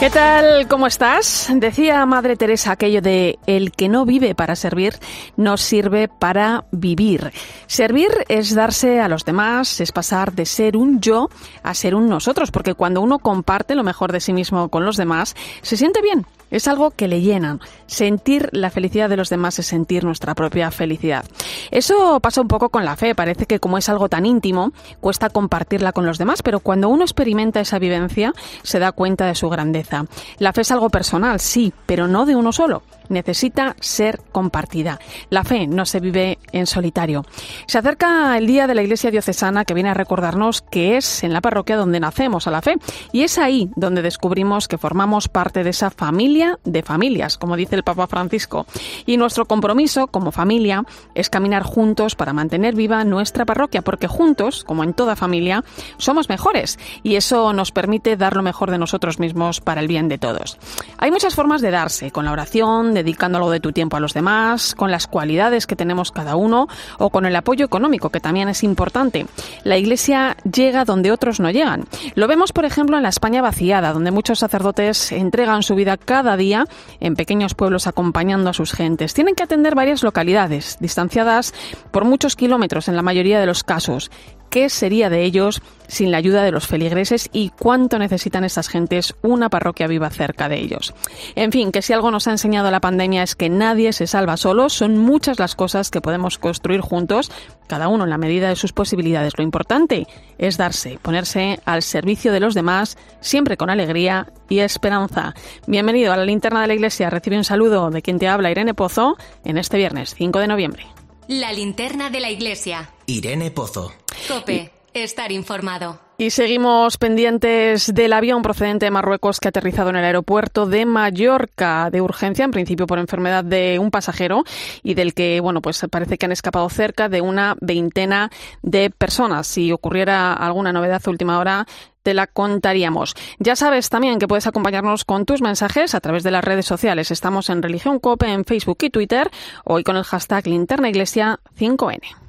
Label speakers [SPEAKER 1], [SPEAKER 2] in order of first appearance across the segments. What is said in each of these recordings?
[SPEAKER 1] ¿Qué tal? ¿Cómo estás? Decía Madre Teresa aquello de el que no vive para servir no sirve para vivir. Servir es darse a los demás, es pasar de ser un yo a ser un nosotros, porque cuando uno comparte lo mejor de sí mismo con los demás, se siente bien, es algo que le llenan. Sentir la felicidad de los demás es sentir nuestra propia felicidad. Eso pasa un poco con la fe. Parece que como es algo tan íntimo, cuesta compartirla con los demás, pero cuando uno experimenta esa vivencia, se da cuenta de su grandeza. La fe es algo personal, sí, pero no de uno solo necesita ser compartida. La fe no se vive en solitario. Se acerca el día de la Iglesia Diocesana que viene a recordarnos que es en la parroquia donde nacemos a la fe y es ahí donde descubrimos que formamos parte de esa familia de familias, como dice el Papa Francisco. Y nuestro compromiso como familia es caminar juntos para mantener viva nuestra parroquia, porque juntos, como en toda familia, somos mejores y eso nos permite dar lo mejor de nosotros mismos para el bien de todos. Hay muchas formas de darse, con la oración, dedicando algo de tu tiempo a los demás, con las cualidades que tenemos cada uno o con el apoyo económico, que también es importante. La Iglesia llega donde otros no llegan. Lo vemos, por ejemplo, en la España vaciada, donde muchos sacerdotes entregan su vida cada día en pequeños pueblos acompañando a sus gentes. Tienen que atender varias localidades, distanciadas por muchos kilómetros en la mayoría de los casos qué sería de ellos sin la ayuda de los feligreses y cuánto necesitan estas gentes una parroquia viva cerca de ellos. En fin, que si algo nos ha enseñado la pandemia es que nadie se salva solo, son muchas las cosas que podemos construir juntos, cada uno en la medida de sus posibilidades. Lo importante es darse, ponerse al servicio de los demás, siempre con alegría y esperanza. Bienvenido a la linterna de la iglesia. Recibe un saludo de quien te habla, Irene Pozo, en este viernes 5 de noviembre.
[SPEAKER 2] La linterna de la iglesia.
[SPEAKER 3] Irene Pozo.
[SPEAKER 2] Cope, estar informado.
[SPEAKER 1] Y seguimos pendientes del avión procedente de Marruecos que ha aterrizado en el aeropuerto de Mallorca de urgencia, en principio por enfermedad de un pasajero y del que, bueno, pues parece que han escapado cerca de una veintena de personas. Si ocurriera alguna novedad a última hora, te la contaríamos. Ya sabes también que puedes acompañarnos con tus mensajes a través de las redes sociales. Estamos en Religión Cope en Facebook y Twitter, hoy con el hashtag Linterna Iglesia 5N.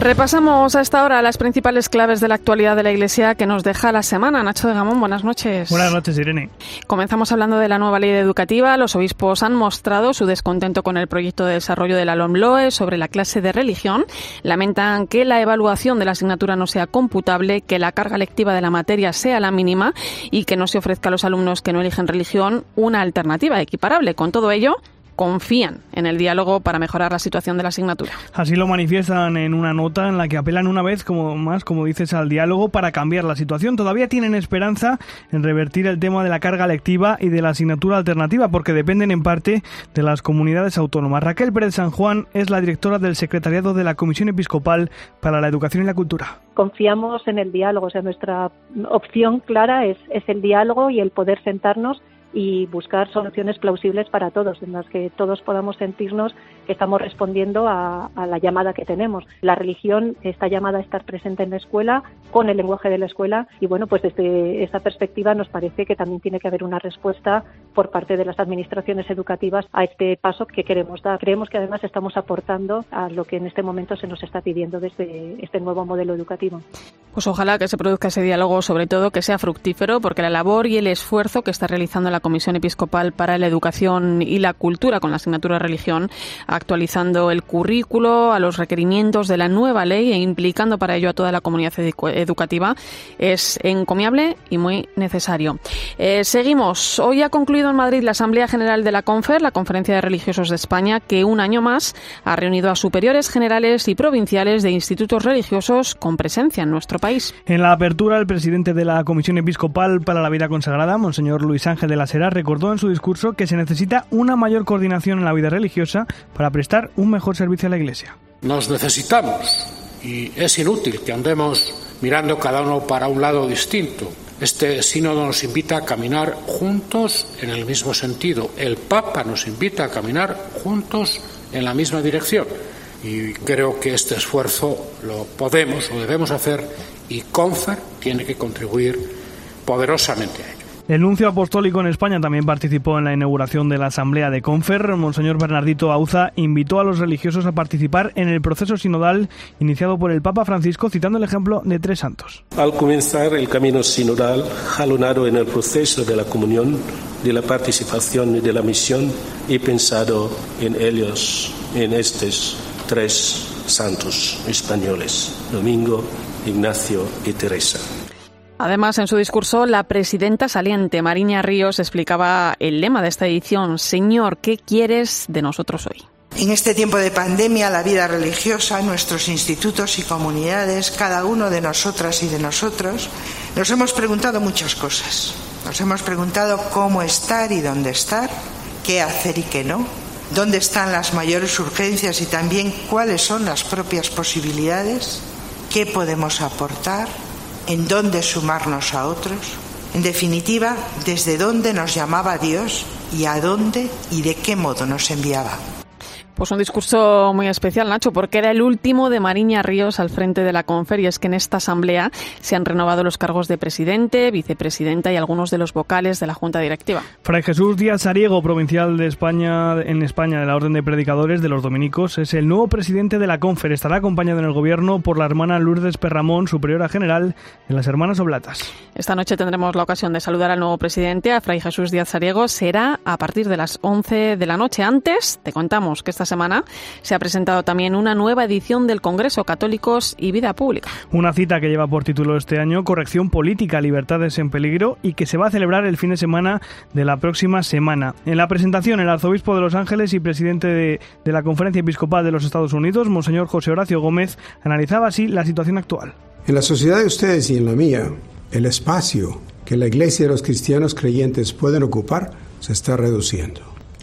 [SPEAKER 1] Repasamos a esta hora las principales claves de la actualidad de la Iglesia que nos deja la semana. Nacho de Gamón, buenas noches.
[SPEAKER 4] Buenas noches, Irene.
[SPEAKER 1] Comenzamos hablando de la nueva ley educativa. Los obispos han mostrado su descontento con el proyecto de desarrollo de la LOMLOE sobre la clase de religión. Lamentan que la evaluación de la asignatura no sea computable, que la carga lectiva de la materia sea la mínima y que no se ofrezca a los alumnos que no eligen religión una alternativa equiparable. Con todo ello, confían en el diálogo para mejorar la situación de la asignatura.
[SPEAKER 4] Así lo manifiestan en una nota en la que apelan una vez como más, como dices, al diálogo para cambiar la situación. Todavía tienen esperanza en revertir el tema de la carga lectiva y de la asignatura alternativa porque dependen en parte de las comunidades autónomas. Raquel Pérez San Juan es la directora del secretariado de la Comisión Episcopal para la Educación y la Cultura.
[SPEAKER 5] Confiamos en el diálogo, o sea, nuestra opción clara es, es el diálogo y el poder sentarnos y buscar soluciones plausibles para todos, en las que todos podamos sentirnos que estamos respondiendo a, la llamada que tenemos. La religión está llamada a estar presente en la escuela, con el lenguaje de la escuela, y bueno, pues desde esa perspectiva nos parece que también tiene que haber una respuesta por parte de las administraciones educativas a este paso que queremos dar. Creemos que además estamos aportando a lo que en este momento se nos está pidiendo desde este nuevo modelo educativo.
[SPEAKER 1] Pues ojalá que se produzca ese diálogo, sobre todo que sea fructífero, porque la labor y el esfuerzo que está realizando la Comisión Episcopal para la Educación y la Cultura con la asignatura de religión, actualizando el currículo a los requerimientos de la nueva ley e implicando para ello a toda la comunidad educativa, es encomiable y muy necesario. Eh, seguimos. Hoy ha concluido en Madrid la Asamblea General de la CONFER, la Conferencia de Religiosos de España, que un año más ha reunido a superiores generales y provinciales de institutos religiosos con presencia en nuestro país.
[SPEAKER 4] En la apertura, el presidente de la Comisión Episcopal para la Vida Consagrada, Monseñor Luis Ángel de la Sera, recordó en su discurso que se necesita una mayor coordinación en la vida religiosa para prestar un mejor servicio a la Iglesia.
[SPEAKER 6] Nos necesitamos y es inútil que andemos mirando cada uno para un lado distinto. Este sínodo nos invita a caminar juntos en el mismo sentido. El Papa nos invita a caminar juntos en la misma dirección. Y creo que este esfuerzo lo podemos o debemos hacer y CONFER tiene que contribuir poderosamente.
[SPEAKER 4] El nuncio apostólico en España también participó en la inauguración de la Asamblea de Confer. Monseñor Bernardito Auza invitó a los religiosos a participar en el proceso sinodal iniciado por el Papa Francisco, citando el ejemplo de tres santos.
[SPEAKER 7] Al comenzar el camino sinodal, jalonado en el proceso de la comunión, de la participación y de la misión, he pensado en ellos, en estos tres santos españoles, Domingo, Ignacio y Teresa.
[SPEAKER 1] Además, en su discurso, la presidenta saliente, Mariña Ríos, explicaba el lema de esta edición, Señor, ¿qué quieres de nosotros hoy?
[SPEAKER 8] En este tiempo de pandemia, la vida religiosa, nuestros institutos y comunidades, cada uno de nosotras y de nosotros, nos hemos preguntado muchas cosas. Nos hemos preguntado cómo estar y dónde estar, qué hacer y qué no, dónde están las mayores urgencias y también cuáles son las propias posibilidades, qué podemos aportar, en dónde sumarnos a otros, en definitiva, desde dónde nos llamaba Dios y a dónde y de qué modo nos enviaba.
[SPEAKER 1] Pues un discurso muy especial, Nacho, porque era el último de Mariña Ríos al frente de la Confer y es que en esta asamblea se han renovado los cargos de presidente, vicepresidenta y algunos de los vocales de la Junta Directiva.
[SPEAKER 4] Fray Jesús Díaz Sariego, provincial de España en España de la Orden de Predicadores de los Dominicos, es el nuevo presidente de la Confer. Estará acompañado en el gobierno por la hermana Lourdes Perramón, superiora general de las Hermanas Oblatas.
[SPEAKER 1] Esta noche tendremos la ocasión de saludar al nuevo presidente, a Fray Jesús Díaz Sariego. Será a partir de las 11 de la noche. Antes, te contamos que esta semana se ha presentado también una nueva edición del Congreso Católicos y Vida Pública.
[SPEAKER 4] Una cita que lleva por título este año Corrección Política, Libertades en Peligro y que se va a celebrar el fin de semana de la próxima semana. En la presentación, el arzobispo de Los Ángeles y presidente de, de la Conferencia Episcopal de los Estados Unidos, Monseñor José Horacio Gómez, analizaba así la situación actual.
[SPEAKER 9] En la sociedad de ustedes y en la mía, el espacio que la Iglesia y los cristianos creyentes pueden ocupar se está reduciendo.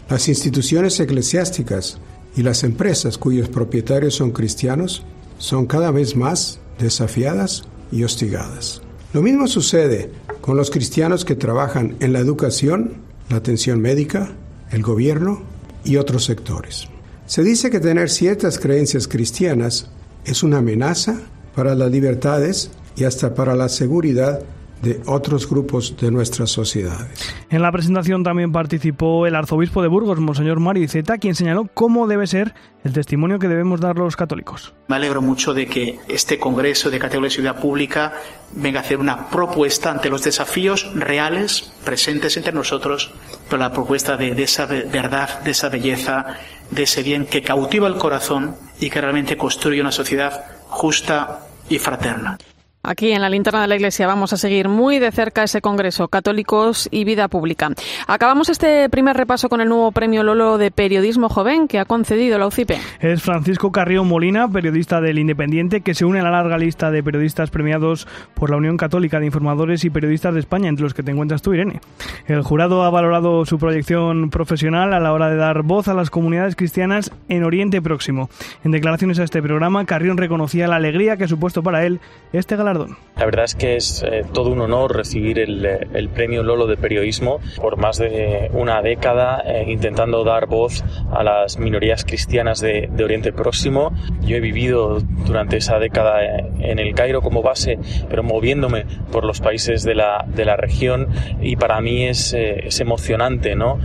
[SPEAKER 9] Las instituciones eclesiásticas y las empresas cuyos propietarios son cristianos son cada vez más desafiadas y hostigadas. Lo mismo sucede con los cristianos que trabajan en la educación, la atención médica, el gobierno y otros sectores. Se dice que tener ciertas creencias cristianas es una amenaza para las libertades y hasta para la seguridad de otros grupos de nuestras sociedades.
[SPEAKER 4] En la presentación también participó el arzobispo de Burgos, Monseñor Mario Zeta, quien señaló cómo debe ser el testimonio que debemos dar los católicos.
[SPEAKER 10] Me alegro mucho de que este Congreso de Categoría de Ciudad Pública venga a hacer una propuesta ante los desafíos reales presentes entre nosotros, pero la propuesta de, de esa verdad, de esa belleza, de ese bien que cautiva el corazón y que realmente construye una sociedad justa y fraterna.
[SPEAKER 1] Aquí en la linterna de la Iglesia vamos a seguir muy de cerca ese Congreso Católicos y Vida Pública. Acabamos este primer repaso con el nuevo premio Lolo de Periodismo Joven que ha concedido la UCIPE.
[SPEAKER 4] Es Francisco Carrió Molina, periodista del Independiente, que se une a la larga lista de periodistas premiados por la Unión Católica de Informadores y Periodistas de España, entre los que te encuentras tú, Irene. El jurado ha valorado su proyección profesional a la hora de dar voz a las comunidades cristianas en Oriente Próximo. En declaraciones a este programa, Carrión reconocía la alegría que ha supuesto para él este galardón.
[SPEAKER 11] La verdad es que es eh, todo un honor recibir el, el, premio Lolo de periodismo por más de una década eh, intentando dar voz a las minorías cristianas de, de, Oriente Próximo. Yo he vivido durante esa década en el Cairo como base, pero moviéndome por los países de la, de la región y para mí es, eh, es emocionante ¿no?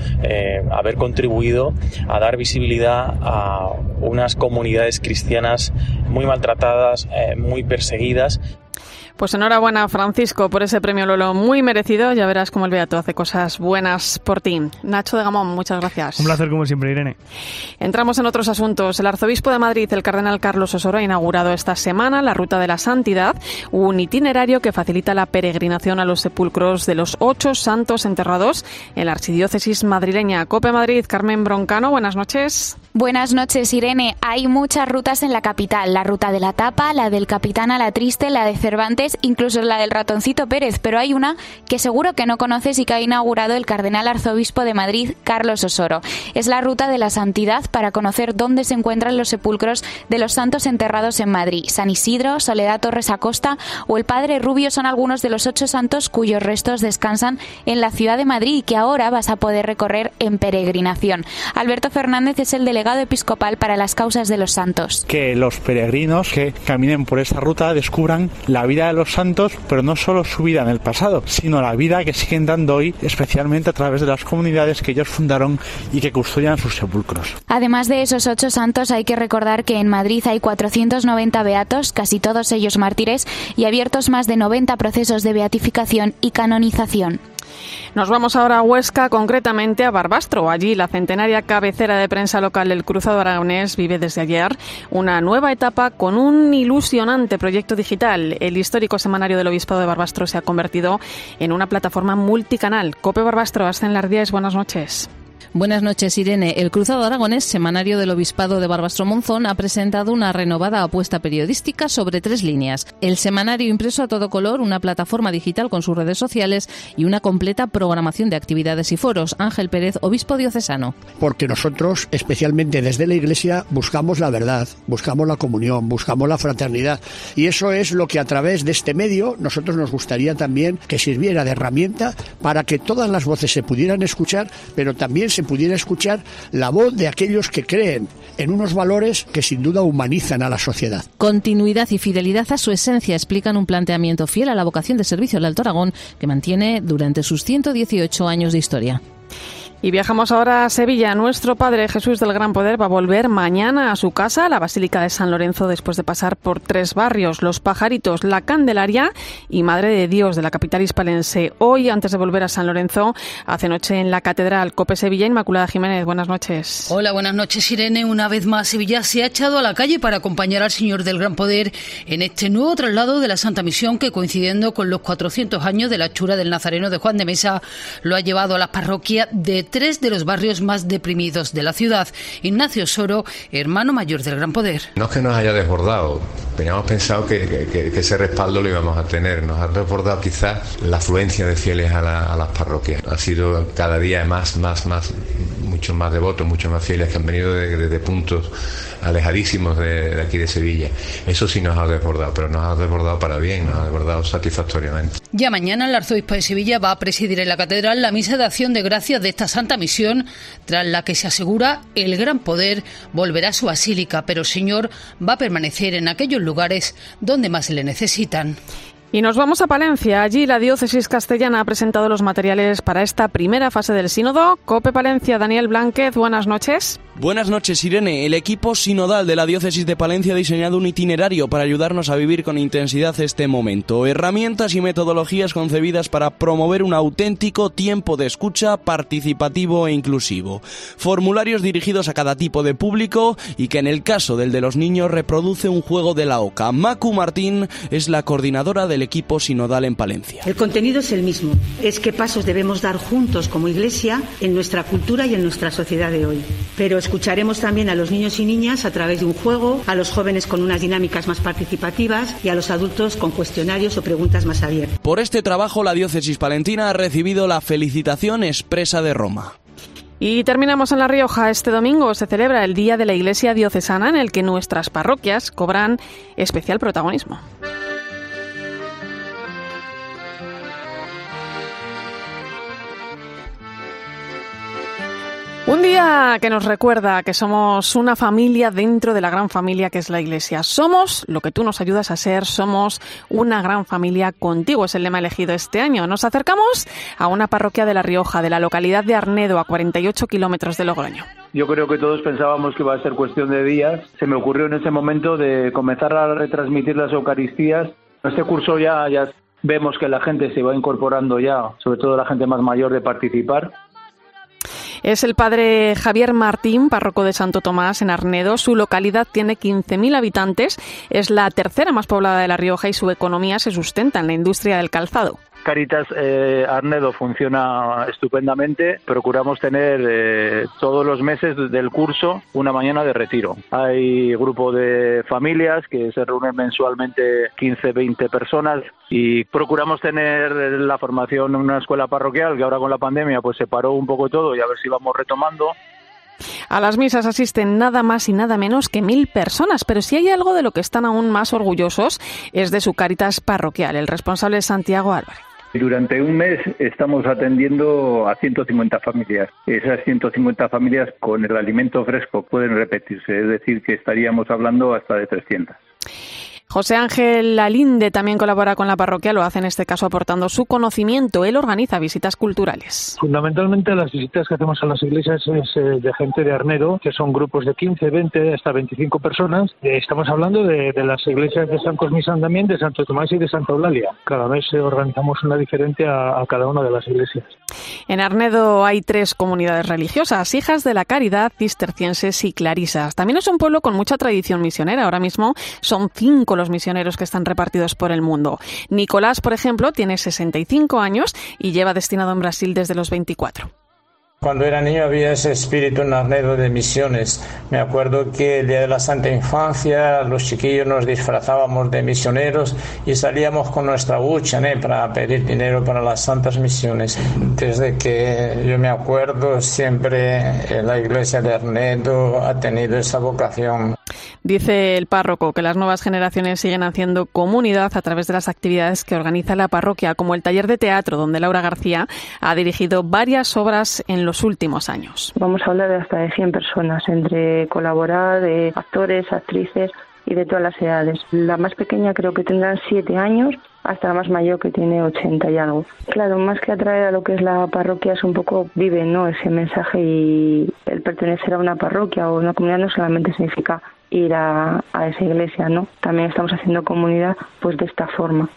[SPEAKER 11] haber contribuido a dar visibilidad a unas comunidades cristianas muy maltratadas, muy perseguidas
[SPEAKER 1] Pues enhorabuena, Francisco, por ese premio Lolo muy merecido. Ya verás cómo el Beato hace cosas buenas por ti. Nacho de Gamón, muchas gracias.
[SPEAKER 4] Un placer, como siempre, Irene.
[SPEAKER 1] Entramos en otros asuntos. El arzobispo de Madrid, el cardenal Carlos Osoro, ha inaugurado esta semana la Ruta de la Santidad, un itinerario que facilita la peregrinación a los sepulcros de los ocho santos enterrados en la archidiócesis madrileña. Cope Madrid, Carmen Broncano, buenas noches.
[SPEAKER 12] Buenas noches, Irene. Hay muchas rutas en la capital. La ruta de la tapa, la del capitán a la triste, la de Cervantes, incluso la del ratoncito Pérez. Pero hay una que seguro que no conoces y que ha inaugurado el cardenal arzobispo de Madrid, Carlos Osoro. Es la ruta de la santidad para conocer dónde se encuentran los sepulcros de los santos enterrados en Madrid. San Isidro, Soledad Torres Acosta o el Padre Rubio son algunos de los ocho santos cuyos restos descansan en la ciudad de Madrid y que ahora vas a poder recorrer en peregrinación. Alberto Fernández es el delegado episcopal para las causas de los santos.
[SPEAKER 13] Que los peregrinos que caminen por esta ruta descubran la vida los santos, pero no solo su vida en el pasado, sino la vida que siguen dando hoy, especialmente a través de las comunidades que ellos fundaron y que custodian sus sepulcros.
[SPEAKER 12] Además de esos ocho santos, hay que recordar que en Madrid hay 490 beatos, casi todos ellos mártires, y abiertos más de 90 procesos de beatificación y canonización.
[SPEAKER 1] Nos vamos ahora a Huesca, concretamente a Barbastro. Allí la centenaria cabecera de prensa local del Cruzado Aragonés vive desde ayer una nueva etapa con un ilusionante proyecto digital. El histórico semanario del Obispado de Barbastro se ha convertido en una plataforma multicanal. Cope Barbastro, Ascen Lardíez, buenas noches.
[SPEAKER 14] Buenas noches, Irene. El Cruzado Aragonés, semanario del Obispado de Barbastro Monzón, ha presentado una renovada apuesta periodística sobre tres líneas. El semanario impreso a todo color, una plataforma digital con sus redes sociales y una completa programación de actividades y foros. Ángel Pérez, obispo diocesano.
[SPEAKER 15] Porque nosotros, especialmente desde la Iglesia, buscamos la verdad, buscamos la comunión, buscamos la fraternidad. Y eso es lo que a través de este medio nosotros nos gustaría también que sirviera de herramienta para que todas las voces se pudieran escuchar, pero también se pudiera escuchar la voz de aquellos que creen en unos valores que sin duda humanizan a la sociedad.
[SPEAKER 14] Continuidad y fidelidad a su esencia explican un planteamiento fiel a la vocación de servicio del Alto Aragón que mantiene durante sus 118 años de historia.
[SPEAKER 1] Y viajamos ahora a Sevilla. Nuestro Padre Jesús del Gran Poder va a volver mañana a su casa, la Basílica de San Lorenzo, después de pasar por tres barrios, Los Pajaritos, La Candelaria y Madre de Dios de la capital hispalense. Hoy, antes de volver a San Lorenzo, hace noche en la Catedral Cope Sevilla, Inmaculada Jiménez. Buenas noches.
[SPEAKER 16] Hola, buenas noches, Irene. Una vez más, Sevilla se ha echado a la calle para acompañar al Señor del Gran Poder en este nuevo traslado de la Santa Misión que, coincidiendo con los 400 años de la chura del Nazareno de Juan de Mesa, lo ha llevado a las parroquias de tres de los barrios más deprimidos de la ciudad. Ignacio Soro, hermano mayor del Gran Poder.
[SPEAKER 17] No es que nos haya desbordado, teníamos pensado que, que, que ese respaldo lo íbamos a tener. Nos ha desbordado quizás la afluencia de fieles a, la, a las parroquias. Ha sido cada día más, más, más, muchos más devotos, muchos más fieles que han venido de, de, de puntos alejadísimos de, de, aquí de Sevilla. Eso sí nos ha desbordado, pero nos ha desbordado para bien, nos ha desbordado satisfactoriamente.
[SPEAKER 16] Ya mañana el arzobispo de Sevilla va a presidir en la catedral la misa de acción de gracias de esta santa misión, tras la que se asegura el gran poder volverá a su basílica, pero el Señor va a permanecer en aquellos lugares donde más le necesitan.
[SPEAKER 1] Y nos vamos a Palencia. Allí la diócesis castellana ha presentado los materiales para esta primera fase del sínodo. Cope Palencia, Daniel Blánquez, buenas noches.
[SPEAKER 18] Buenas noches, Irene. El equipo sinodal de la diócesis de Palencia ha diseñado un itinerario para ayudarnos a vivir con intensidad este momento. Herramientas y metodologías concebidas para promover un auténtico tiempo de escucha participativo e inclusivo. Formularios dirigidos a cada tipo de público y que en el caso del de los niños reproduce un juego de la OCA. Macu Martín es la coordinadora del equipo sinodal en Palencia.
[SPEAKER 19] El contenido es el mismo. Es qué pasos debemos dar juntos como Iglesia en nuestra cultura y en nuestra sociedad de hoy. Pero escucharemos también a los niños y niñas a través de un juego, a los jóvenes con unas dinámicas más participativas y a los adultos con cuestionarios o preguntas más abiertas.
[SPEAKER 18] Por este trabajo, la diócesis palentina ha recibido la felicitación expresa de Roma.
[SPEAKER 1] Y terminamos en La Rioja. Este domingo se celebra el Día de la Iglesia Diocesana en el que nuestras parroquias cobran especial protagonismo. Un día que nos recuerda que somos una familia dentro de la gran familia que es la Iglesia. Somos lo que tú nos ayudas a ser, somos una gran familia contigo, es el lema elegido este año. Nos acercamos a una parroquia de La Rioja, de la localidad de Arnedo, a 48 kilómetros de Logroño.
[SPEAKER 20] Yo creo que todos pensábamos que iba a ser cuestión de días. Se me ocurrió en ese momento de comenzar a retransmitir las Eucaristías Este curso ya, ya vemos que la gente se va incorporando ya, sobre todo la gente más mayor, de participar.
[SPEAKER 1] Es el padre Javier Martín, párroco de Santo Tomás en Arnedo. Su localidad tiene 15.000 habitantes, es la tercera más poblada de La Rioja y su economía se sustenta en la industria del calzado.
[SPEAKER 20] Caritas eh, Arnedo funciona estupendamente. Procuramos tener eh, todos los meses del curso una mañana de retiro. Hay grupo de familias que se reúnen mensualmente 15, 20 personas y procuramos tener la formación en una escuela parroquial que ahora con la pandemia pues se paró un poco todo y a ver si vamos retomando.
[SPEAKER 1] A las misas asisten nada más y nada menos que mil personas, pero si hay algo de lo que están aún más orgullosos es de su Caritas parroquial. El responsable es Santiago Álvarez.
[SPEAKER 20] Durante un mes estamos atendiendo a 150 familias. Esas 150 familias con el alimento fresco pueden repetirse, es decir, que estaríamos hablando hasta de 300.
[SPEAKER 1] José Ángel Lalinde también colabora con la parroquia, lo hace en este caso aportando su conocimiento. Él organiza visitas culturales.
[SPEAKER 21] Fundamentalmente las visitas que hacemos a las iglesias es eh, de gente de Arnedo, que son grupos de 15, 20, hasta 25 personas. Eh, estamos hablando de, las iglesias de San Cosme y San Damián, de Santo Tomás y de Santa Eulalia. Cada mes organizamos una diferente a, cada una de las iglesias.
[SPEAKER 1] En Arnedo hay tres comunidades religiosas, hijas de la caridad, cistercienses y clarisas. También es un pueblo con mucha tradición misionera. Ahora mismo son cinco los misioneros que están repartidos por el mundo. Nicolás, por ejemplo, tiene 65 años y lleva destinado en Brasil desde los 24.
[SPEAKER 22] Cuando era niño había ese espíritu narnedo de misiones. Me acuerdo que el día de la Santa Infancia los chiquillos nos disfrazábamos de misioneros y salíamos con nuestra bucha para pedir dinero para las santas misiones. Desde que yo me acuerdo siempre la iglesia de Arnedo ha tenido esa vocación.
[SPEAKER 1] Dice el párroco que las nuevas generaciones siguen haciendo comunidad a través de las actividades que organiza la parroquia, como el taller de teatro, donde Laura García ha dirigido varias obras en los últimos años.
[SPEAKER 23] Vamos a hablar de hasta de 100 personas, entre colaborar, de actores, actrices y de todas las edades. La más pequeña creo que tendrá 7 años hasta la más mayor que tiene 80 y algo. Claro, más que atraer a lo que es la parroquia es un poco vive ¿no? ese mensaje y el pertenecer a una parroquia o una comunidad no solamente significa ir a, esa iglesia, ¿no? También estamos haciendo comunidad pues de esta forma.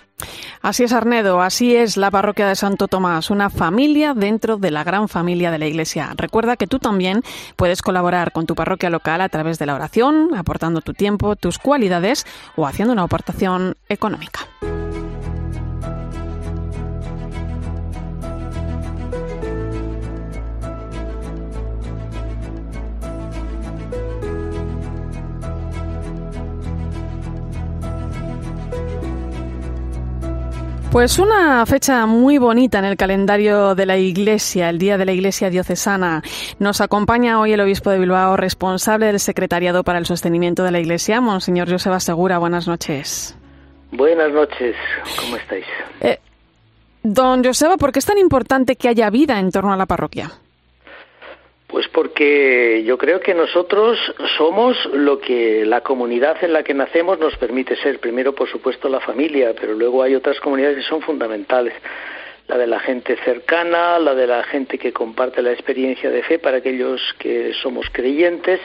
[SPEAKER 1] Así es, Arnedo, así es la parroquia de Santo Tomás, una familia dentro de la gran familia de la Iglesia. Recuerda que tú también puedes colaborar con tu parroquia local a través de la oración, aportando tu tiempo, tus cualidades o haciendo una aportación económica. Pues una fecha muy bonita en el calendario de la Iglesia, el Día de la Iglesia Diocesana. Nos acompaña hoy el obispo de Bilbao, responsable del Secretariado para el Sostenimiento de la Iglesia, Monseñor Joseba Segura. Buenas noches.
[SPEAKER 24] Buenas noches, ¿cómo estáis?
[SPEAKER 1] Eh, don Joseba, ¿por qué es tan importante que haya vida en torno a la parroquia?
[SPEAKER 24] Pues porque yo creo que nosotros somos lo que la comunidad en la que nacemos nos permite ser. Primero, por supuesto, la familia, pero luego hay otras comunidades que son fundamentales. La de la gente cercana, la de la gente que comparte la experiencia de fe para aquellos que somos creyentes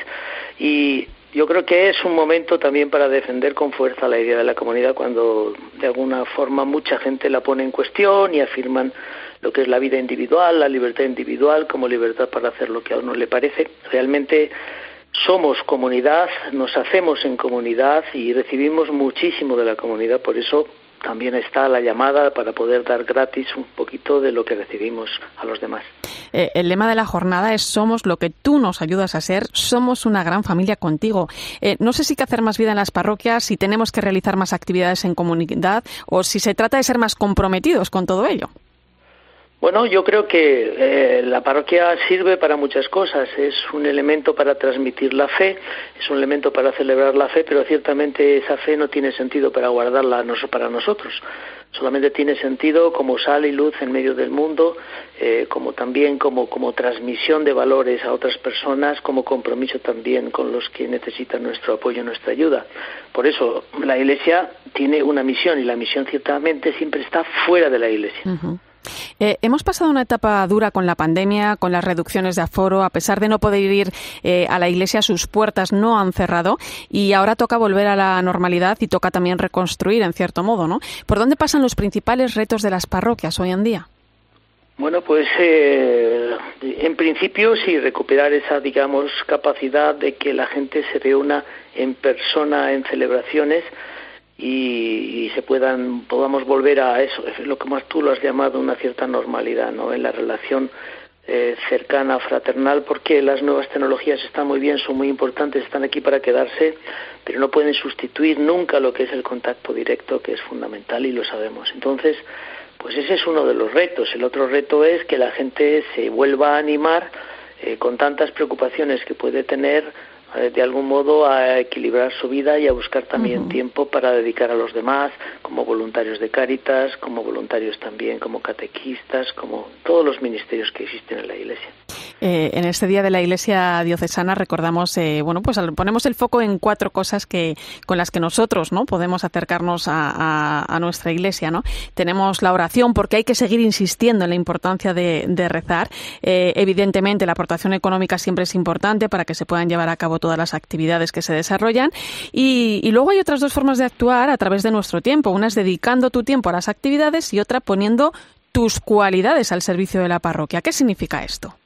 [SPEAKER 24] y yo creo que es un momento también para defender con fuerza la idea de la comunidad cuando de alguna forma mucha gente la pone en cuestión y afirman lo que es la vida individual, la libertad individual como libertad para hacer lo que a uno le parece. Realmente somos comunidad, nos hacemos en comunidad y recibimos muchísimo de la comunidad, por eso también está la llamada para poder dar gratis un poquito de lo que recibimos a los demás.
[SPEAKER 1] Eh, el lema de la jornada es Somos lo que tú nos ayudas a ser, somos una gran familia contigo. Eh, no sé si hay que hacer más vida en las parroquias, si tenemos que realizar más actividades en comunidad o si se trata de ser más comprometidos con todo ello.
[SPEAKER 24] Bueno, yo creo que eh, la parroquia sirve para muchas cosas. Es un elemento para transmitir la fe, es un elemento para celebrar la fe, pero ciertamente esa fe no tiene sentido para guardarla para nosotros. Solamente tiene sentido como sal y luz en medio del mundo, eh, como también como, como transmisión de valores a otras personas, como compromiso también con los que necesitan nuestro apoyo, nuestra ayuda. Por eso la Iglesia tiene una misión y la misión ciertamente siempre está fuera de la Iglesia.
[SPEAKER 1] Eh, hemos pasado una etapa dura con la pandemia, con las reducciones de aforo, a pesar de no poder ir eh, a la iglesia, sus puertas no han cerrado y ahora toca volver a la normalidad y toca también reconstruir en cierto modo, ¿no? ¿Por dónde pasan los principales retos de las parroquias hoy en día?
[SPEAKER 24] Bueno, pues eh, en principio sí, recuperar esa, digamos, capacidad de que la gente se reúna en persona en celebraciones y, se puedan podamos volver a eso, lo que más tú lo has llamado una cierta normalidad, ¿no? En la relación eh, cercana, fraternal, porque las nuevas tecnologías están muy bien, son muy importantes, están aquí para quedarse, pero no pueden sustituir nunca lo que es el contacto directo, que es fundamental y lo sabemos. Entonces, pues ese es uno de los retos. El otro reto es que la gente se vuelva a animar eh, con tantas preocupaciones que puede tener de algún modo a equilibrar su vida y a buscar también tiempo para dedicar a los demás, como voluntarios de Cáritas, como voluntarios también, como catequistas, como todos los ministerios que existen en la Iglesia.
[SPEAKER 1] Eh, en este día de la Iglesia diocesana recordamos, eh, bueno, pues ponemos el foco en cuatro cosas que con las que nosotros, ¿no? Podemos acercarnos a, nuestra Iglesia, ¿no? Tenemos la oración porque hay que seguir insistiendo en la importancia de, rezar. evidentemente, la aportación económica siempre es importante para que se puedan llevar a cabo todas las actividades que se desarrollan. Y, luego hay otras dos formas de actuar a través de nuestro tiempo. Una es dedicando tu tiempo a las actividades y otra poniendo tus cualidades al servicio de la parroquia. ¿Qué significa esto?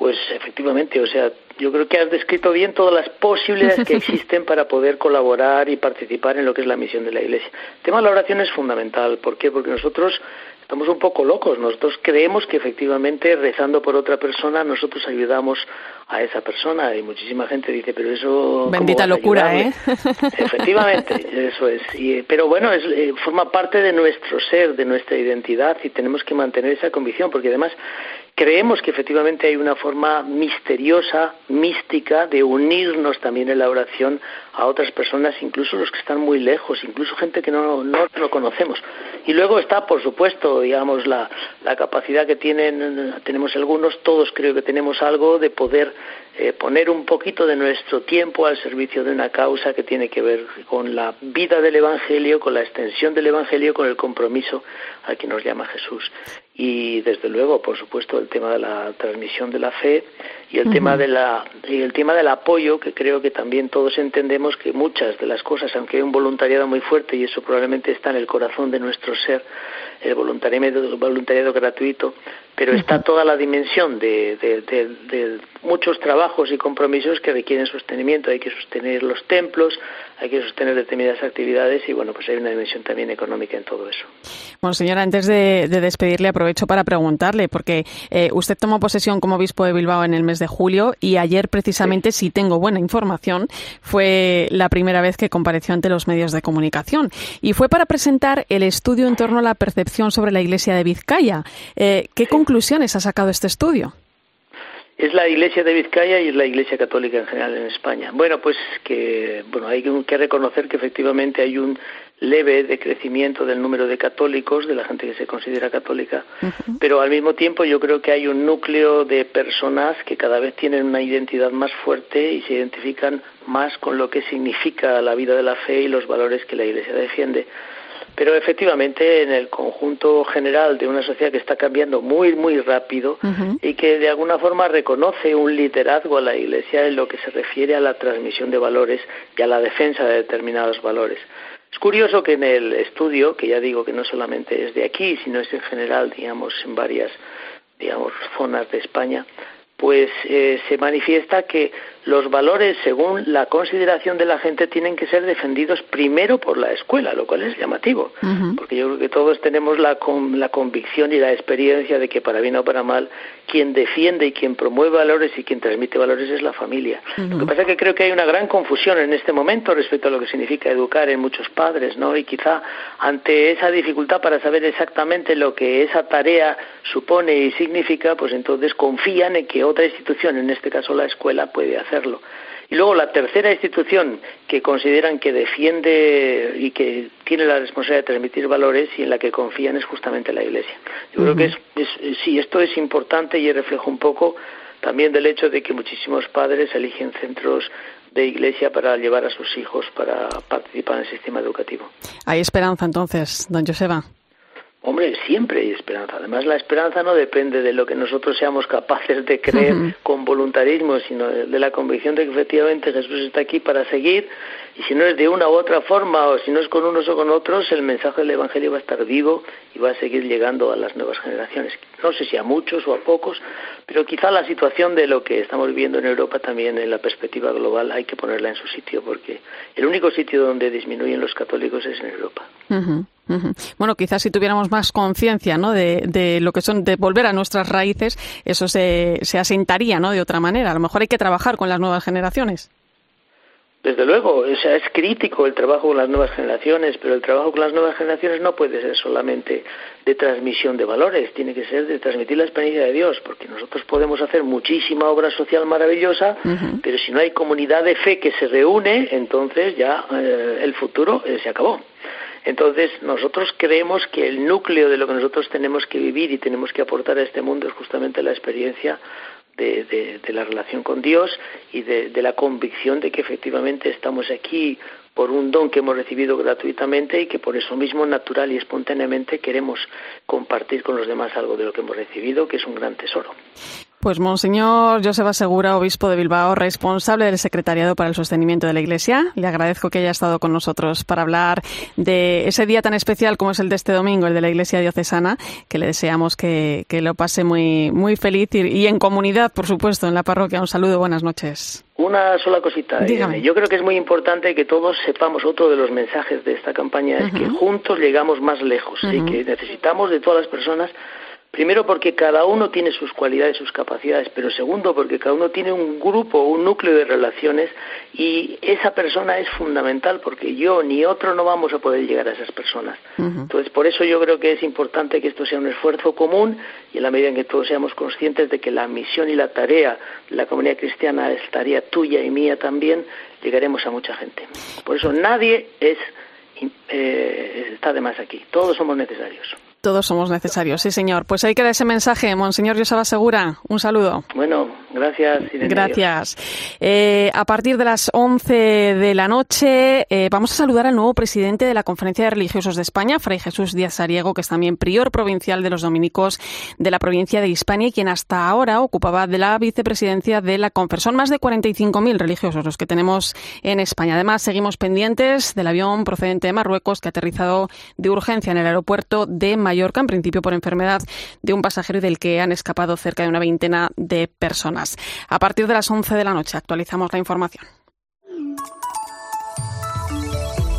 [SPEAKER 24] Pues efectivamente, o sea, yo creo que has descrito bien todas las posibilidades que existen para poder colaborar y participar en lo que es la misión de la Iglesia. El tema de la oración es fundamental. ¿Por qué? Porque nosotros estamos un poco locos. Nosotros creemos que efectivamente rezando por otra persona nosotros ayudamos a esa persona y muchísima gente dice, pero eso...
[SPEAKER 1] Bendita locura, ¿eh?
[SPEAKER 24] Efectivamente, eso es. pero bueno, es, eh, forma parte de nuestro ser, de nuestra identidad y tenemos que mantener esa convicción porque además creemos que efectivamente hay una forma misteriosa, mística, de unirnos también en la oración a otras personas, incluso los que están muy lejos, incluso gente que no, no lo conocemos. Y luego está, por supuesto, digamos, la, la capacidad que tienen, tenemos algunos, todos creo que tenemos algo de poder eh, poner un poquito de nuestro tiempo al servicio de una causa que tiene que ver con la vida del Evangelio, con la extensión del Evangelio, con el compromiso al que nos llama Jesús. Y desde luego, por supuesto, el tema de la transmisión de la fe y el tema de la y el tema del apoyo, que creo que también todos entendemos que muchas de las cosas, aunque hay un voluntariado muy fuerte y eso probablemente está en el corazón de nuestro ser, el voluntariado, voluntariado gratuito, pero está toda la dimensión de, de, muchos trabajos y compromisos que requieren sostenimiento. Hay que sostener los templos, hay que sostener determinadas actividades y bueno, pues hay una dimensión también económica en todo eso.
[SPEAKER 1] Bueno, señora, antes de, despedirle aprovecho para preguntarle, porque eh, usted tomó posesión como obispo de Bilbao en el mes de julio y ayer precisamente, si tengo buena información, fue la primera vez que compareció ante los medios de comunicación y fue para presentar el estudio en torno a la percepción sobre la Iglesia de Vizcaya. Eh, ¿Qué conclusiones ha sacado este estudio?
[SPEAKER 24] Es la Iglesia de Vizcaya y es la Iglesia Católica en general en España. Bueno, pues que bueno hay que reconocer que efectivamente hay un leve decrecimiento del número de católicos, de la gente que se considera católica, pero al mismo tiempo yo creo que hay un núcleo de personas que cada vez tienen una identidad más fuerte y se identifican más con lo que significa la vida de la fe y los valores que la Iglesia defiende. Pero efectivamente, en el conjunto general de una sociedad que está cambiando muy, muy rápido y que de alguna forma reconoce un liderazgo a la Iglesia en lo que se refiere a la transmisión de valores y a la defensa de determinados valores. Es curioso que en el estudio, que ya digo que no solamente es de aquí, sino es en general, digamos, en varias digamos, zonas de España, pues eh, se manifiesta que los valores, según la consideración de la gente, tienen que ser defendidos primero por la escuela, lo cual es llamativo, porque yo creo que todos tenemos la, la convicción y la experiencia de que para bien o para mal, quien defiende y quien promueve valores y quien transmite valores es la familia. Lo que pasa es que creo que hay una gran confusión en este momento respecto a lo que significa educar en muchos padres, ¿no? Y quizá ante esa dificultad para saber exactamente lo que esa tarea supone y significa, pues entonces confían en que otra institución, en este caso la escuela, puede hacer hacerlo. Y luego la tercera institución que consideran que defiende y que tiene la responsabilidad de transmitir valores y en la que confían es justamente la Iglesia. Yo creo que es, sí, esto es importante y reflejo un poco también del hecho de que muchísimos padres eligen centros de iglesia para llevar a sus hijos para participar en el sistema educativo.
[SPEAKER 1] Hay esperanza entonces, don Joseba.
[SPEAKER 24] Hombre, siempre hay esperanza. Además, la esperanza no depende de lo que nosotros seamos capaces de creer con voluntarismo, sino de, la convicción de que efectivamente Jesús está aquí para seguir. Y si no es de una u otra forma, o si no es con unos o con otros, el mensaje del Evangelio va a estar vivo y va a seguir llegando a las nuevas generaciones. No sé si a muchos o a pocos, pero quizá la situación de lo que estamos viviendo en Europa también en la perspectiva global hay que ponerla en su sitio, porque el único sitio donde disminuyen los católicos es en Europa.
[SPEAKER 1] Bueno, quizás si tuviéramos más conciencia ¿no? de, lo que son, de volver a nuestras raíces, eso se, se asentaría ¿no? de otra manera. A lo mejor hay que trabajar con las nuevas generaciones.
[SPEAKER 24] Desde luego, o sea, es crítico el trabajo con las nuevas generaciones, pero el trabajo con las nuevas generaciones no puede ser solamente de transmisión de valores, tiene que ser de transmitir la experiencia de Dios, porque nosotros podemos hacer muchísima obra social maravillosa, pero si no hay comunidad de fe que se reúne, entonces ya eh, el futuro eh, se acabó. Entonces, nosotros creemos que el núcleo de lo que nosotros tenemos que vivir y tenemos que aportar a este mundo es justamente la experiencia de, la relación con Dios y de, la convicción de que efectivamente estamos aquí por un don que hemos recibido gratuitamente y que por eso mismo natural y espontáneamente queremos compartir con los demás algo de lo que hemos recibido, que es un gran tesoro.
[SPEAKER 1] Pues Monseñor Joseba Segura, obispo de Bilbao, responsable del Secretariado para el Sostenimiento de la Iglesia, le agradezco que haya estado con nosotros para hablar de ese día tan especial como es el de este domingo, el de la Iglesia Diocesana, que le deseamos que, lo pase muy, muy feliz y, en comunidad, por supuesto, en la parroquia. Un saludo, buenas noches.
[SPEAKER 24] Una sola cosita. Dígame. Yo creo que es muy importante que todos sepamos otro de los mensajes de esta campaña, es que juntos llegamos más lejos y que necesitamos de todas las personas Primero porque cada uno tiene sus cualidades, sus capacidades, pero segundo porque cada uno tiene un grupo, un núcleo de relaciones y esa persona es fundamental porque yo ni otro no vamos a poder llegar a esas personas. Entonces, por eso yo creo que es importante que esto sea un esfuerzo común y en la medida en que todos seamos conscientes de que la misión y la tarea de la comunidad cristiana es tarea tuya y mía también, llegaremos a mucha gente. Por eso nadie es, eh, está de más aquí, todos somos necesarios.
[SPEAKER 1] Todos somos necesarios, sí, señor. Pues ahí queda ese mensaje, Monseñor Josaba Segura. Un saludo.
[SPEAKER 24] Bueno, gracias.
[SPEAKER 1] Gracias. Eh, a partir de las 11 de la noche eh, vamos a saludar al nuevo presidente de la Conferencia de Religiosos de España, Fray Jesús Díaz Ariego, que es también prior provincial de los dominicos de la provincia de Hispania y quien hasta ahora ocupaba de la vicepresidencia de la Confer. Son más de 45.000 religiosos los que tenemos en España. Además, seguimos pendientes del avión procedente de Marruecos que ha aterrizado de urgencia en el aeropuerto de Madrid Mallorca, en principio por enfermedad de un pasajero del que han escapado cerca de una veintena de personas. A partir de las 11 de la noche actualizamos la información.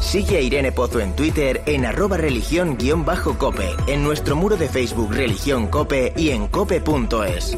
[SPEAKER 25] Sigue a Irene Pozo en Twitter en arroba religión-cope, en nuestro muro de Facebook Religión Cope y en cope.es.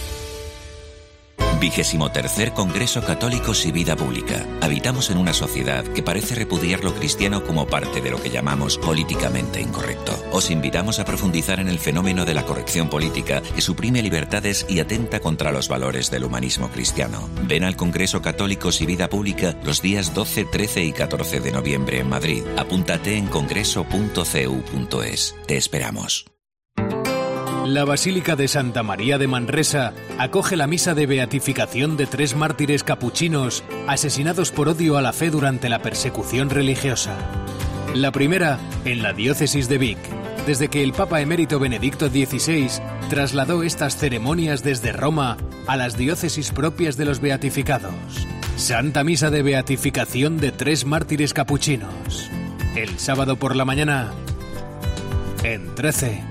[SPEAKER 26] Vigésimo tercer Congreso Católicos y Vida Pública. Habitamos en una sociedad que parece repudiar lo cristiano como parte de lo que llamamos políticamente incorrecto. Os invitamos a profundizar en el fenómeno de la corrección política que suprime libertades y atenta contra los valores del humanismo cristiano. Ven al Congreso Católicos y Vida Pública los días 12, 13 y 14 de noviembre en Madrid. Apúntate en congreso.cu.es. Te esperamos.
[SPEAKER 27] La Basílica de Santa María de Manresa acoge la misa de beatificación de tres mártires capuchinos asesinados por odio a la fe durante la persecución religiosa. La primera en la diócesis de Vic, desde que el Papa emérito Benedicto XVI trasladó estas ceremonias desde Roma a las diócesis propias de los beatificados. Santa Misa de Beatificación de tres mártires capuchinos. El sábado por la mañana en 13.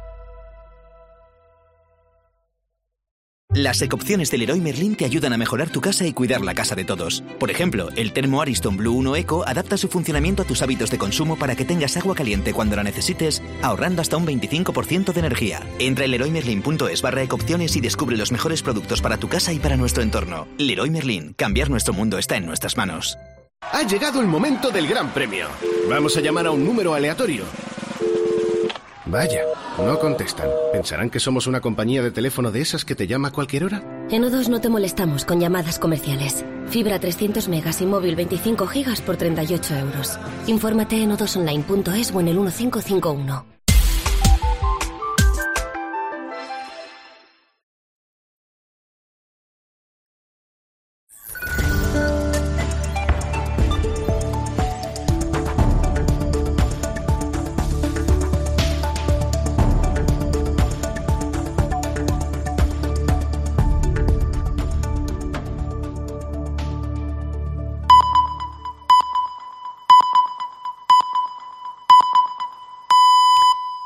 [SPEAKER 28] Las ecopciones del Leroy Merlin te ayudan a mejorar tu casa y cuidar la casa de todos. Por ejemplo, el termo Ariston Blue 1 Eco adapta su funcionamiento a tus hábitos de consumo para que tengas agua caliente cuando la necesites, ahorrando hasta un 25% de energía. Entra en leroymerlin.es barra ecopciones y descubre los mejores productos para tu casa y para nuestro entorno. Leroy Merlin, cambiar nuestro mundo está en nuestras manos.
[SPEAKER 29] Ha llegado el momento del gran premio. Vamos a llamar a un número aleatorio. Vaya, no contestan. ¿Pensarán que somos una compañía de teléfono de esas que te llama a cualquier hora?
[SPEAKER 30] En O2 no te molestamos con llamadas comerciales. Fibra 300 megas y móvil 25 gigas por 38 euros. Infórmate en odosonline.es o en el 1551.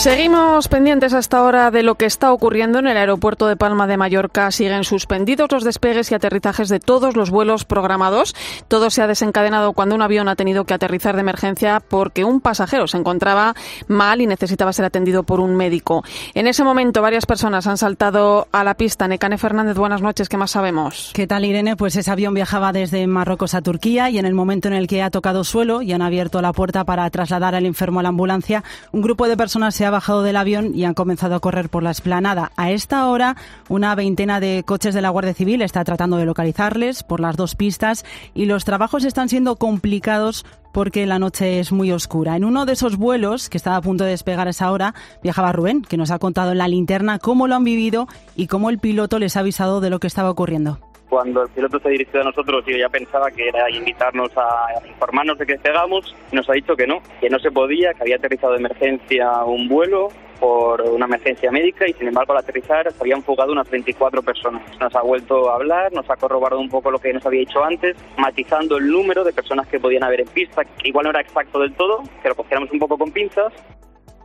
[SPEAKER 1] Seguimos pendientes hasta ahora de lo que está ocurriendo en el aeropuerto de Palma de Mallorca. Siguen suspendidos los despegues y aterrizajes de todos los vuelos programados. Todo se ha desencadenado cuando un avión ha tenido que aterrizar de emergencia porque un pasajero se encontraba mal y necesitaba ser atendido por un médico. En ese momento varias personas han saltado a la pista. Necane Fernández, buenas noches. ¿Qué más sabemos?
[SPEAKER 31] ¿Qué tal, Irene? Pues ese avión viajaba desde Marruecos a Turquía y en el momento en el que ha tocado suelo y han abierto la puerta para trasladar al enfermo a la ambulancia, un grupo de personas se ha bajado del avión y han comenzado a correr por la esplanada. A esta hora, una veintena de coches de la Guardia Civil está tratando de localizarles por las dos pistas y los trabajos están siendo complicados porque la noche es muy oscura. En uno de esos vuelos que estaba a punto de despegar a esa hora, viajaba Rubén, que nos ha contado en la linterna cómo lo han vivido y cómo el piloto les ha avisado de lo que estaba ocurriendo
[SPEAKER 32] cuando el piloto se ha dirigido a nosotros, yo ya pensaba que era invitarnos a informarnos de que despegamos, nos ha dicho que no, que no se podía, que había aterrizado de emergencia un vuelo por una emergencia médica y sin embargo al aterrizar se habían fugado unas 24 personas. Nos ha vuelto a hablar, nos ha corroborado un poco lo que nos había dicho antes, matizando el número de personas que podían haber en pista, que igual no era exacto del todo, que lo cogiéramos un poco con pinzas,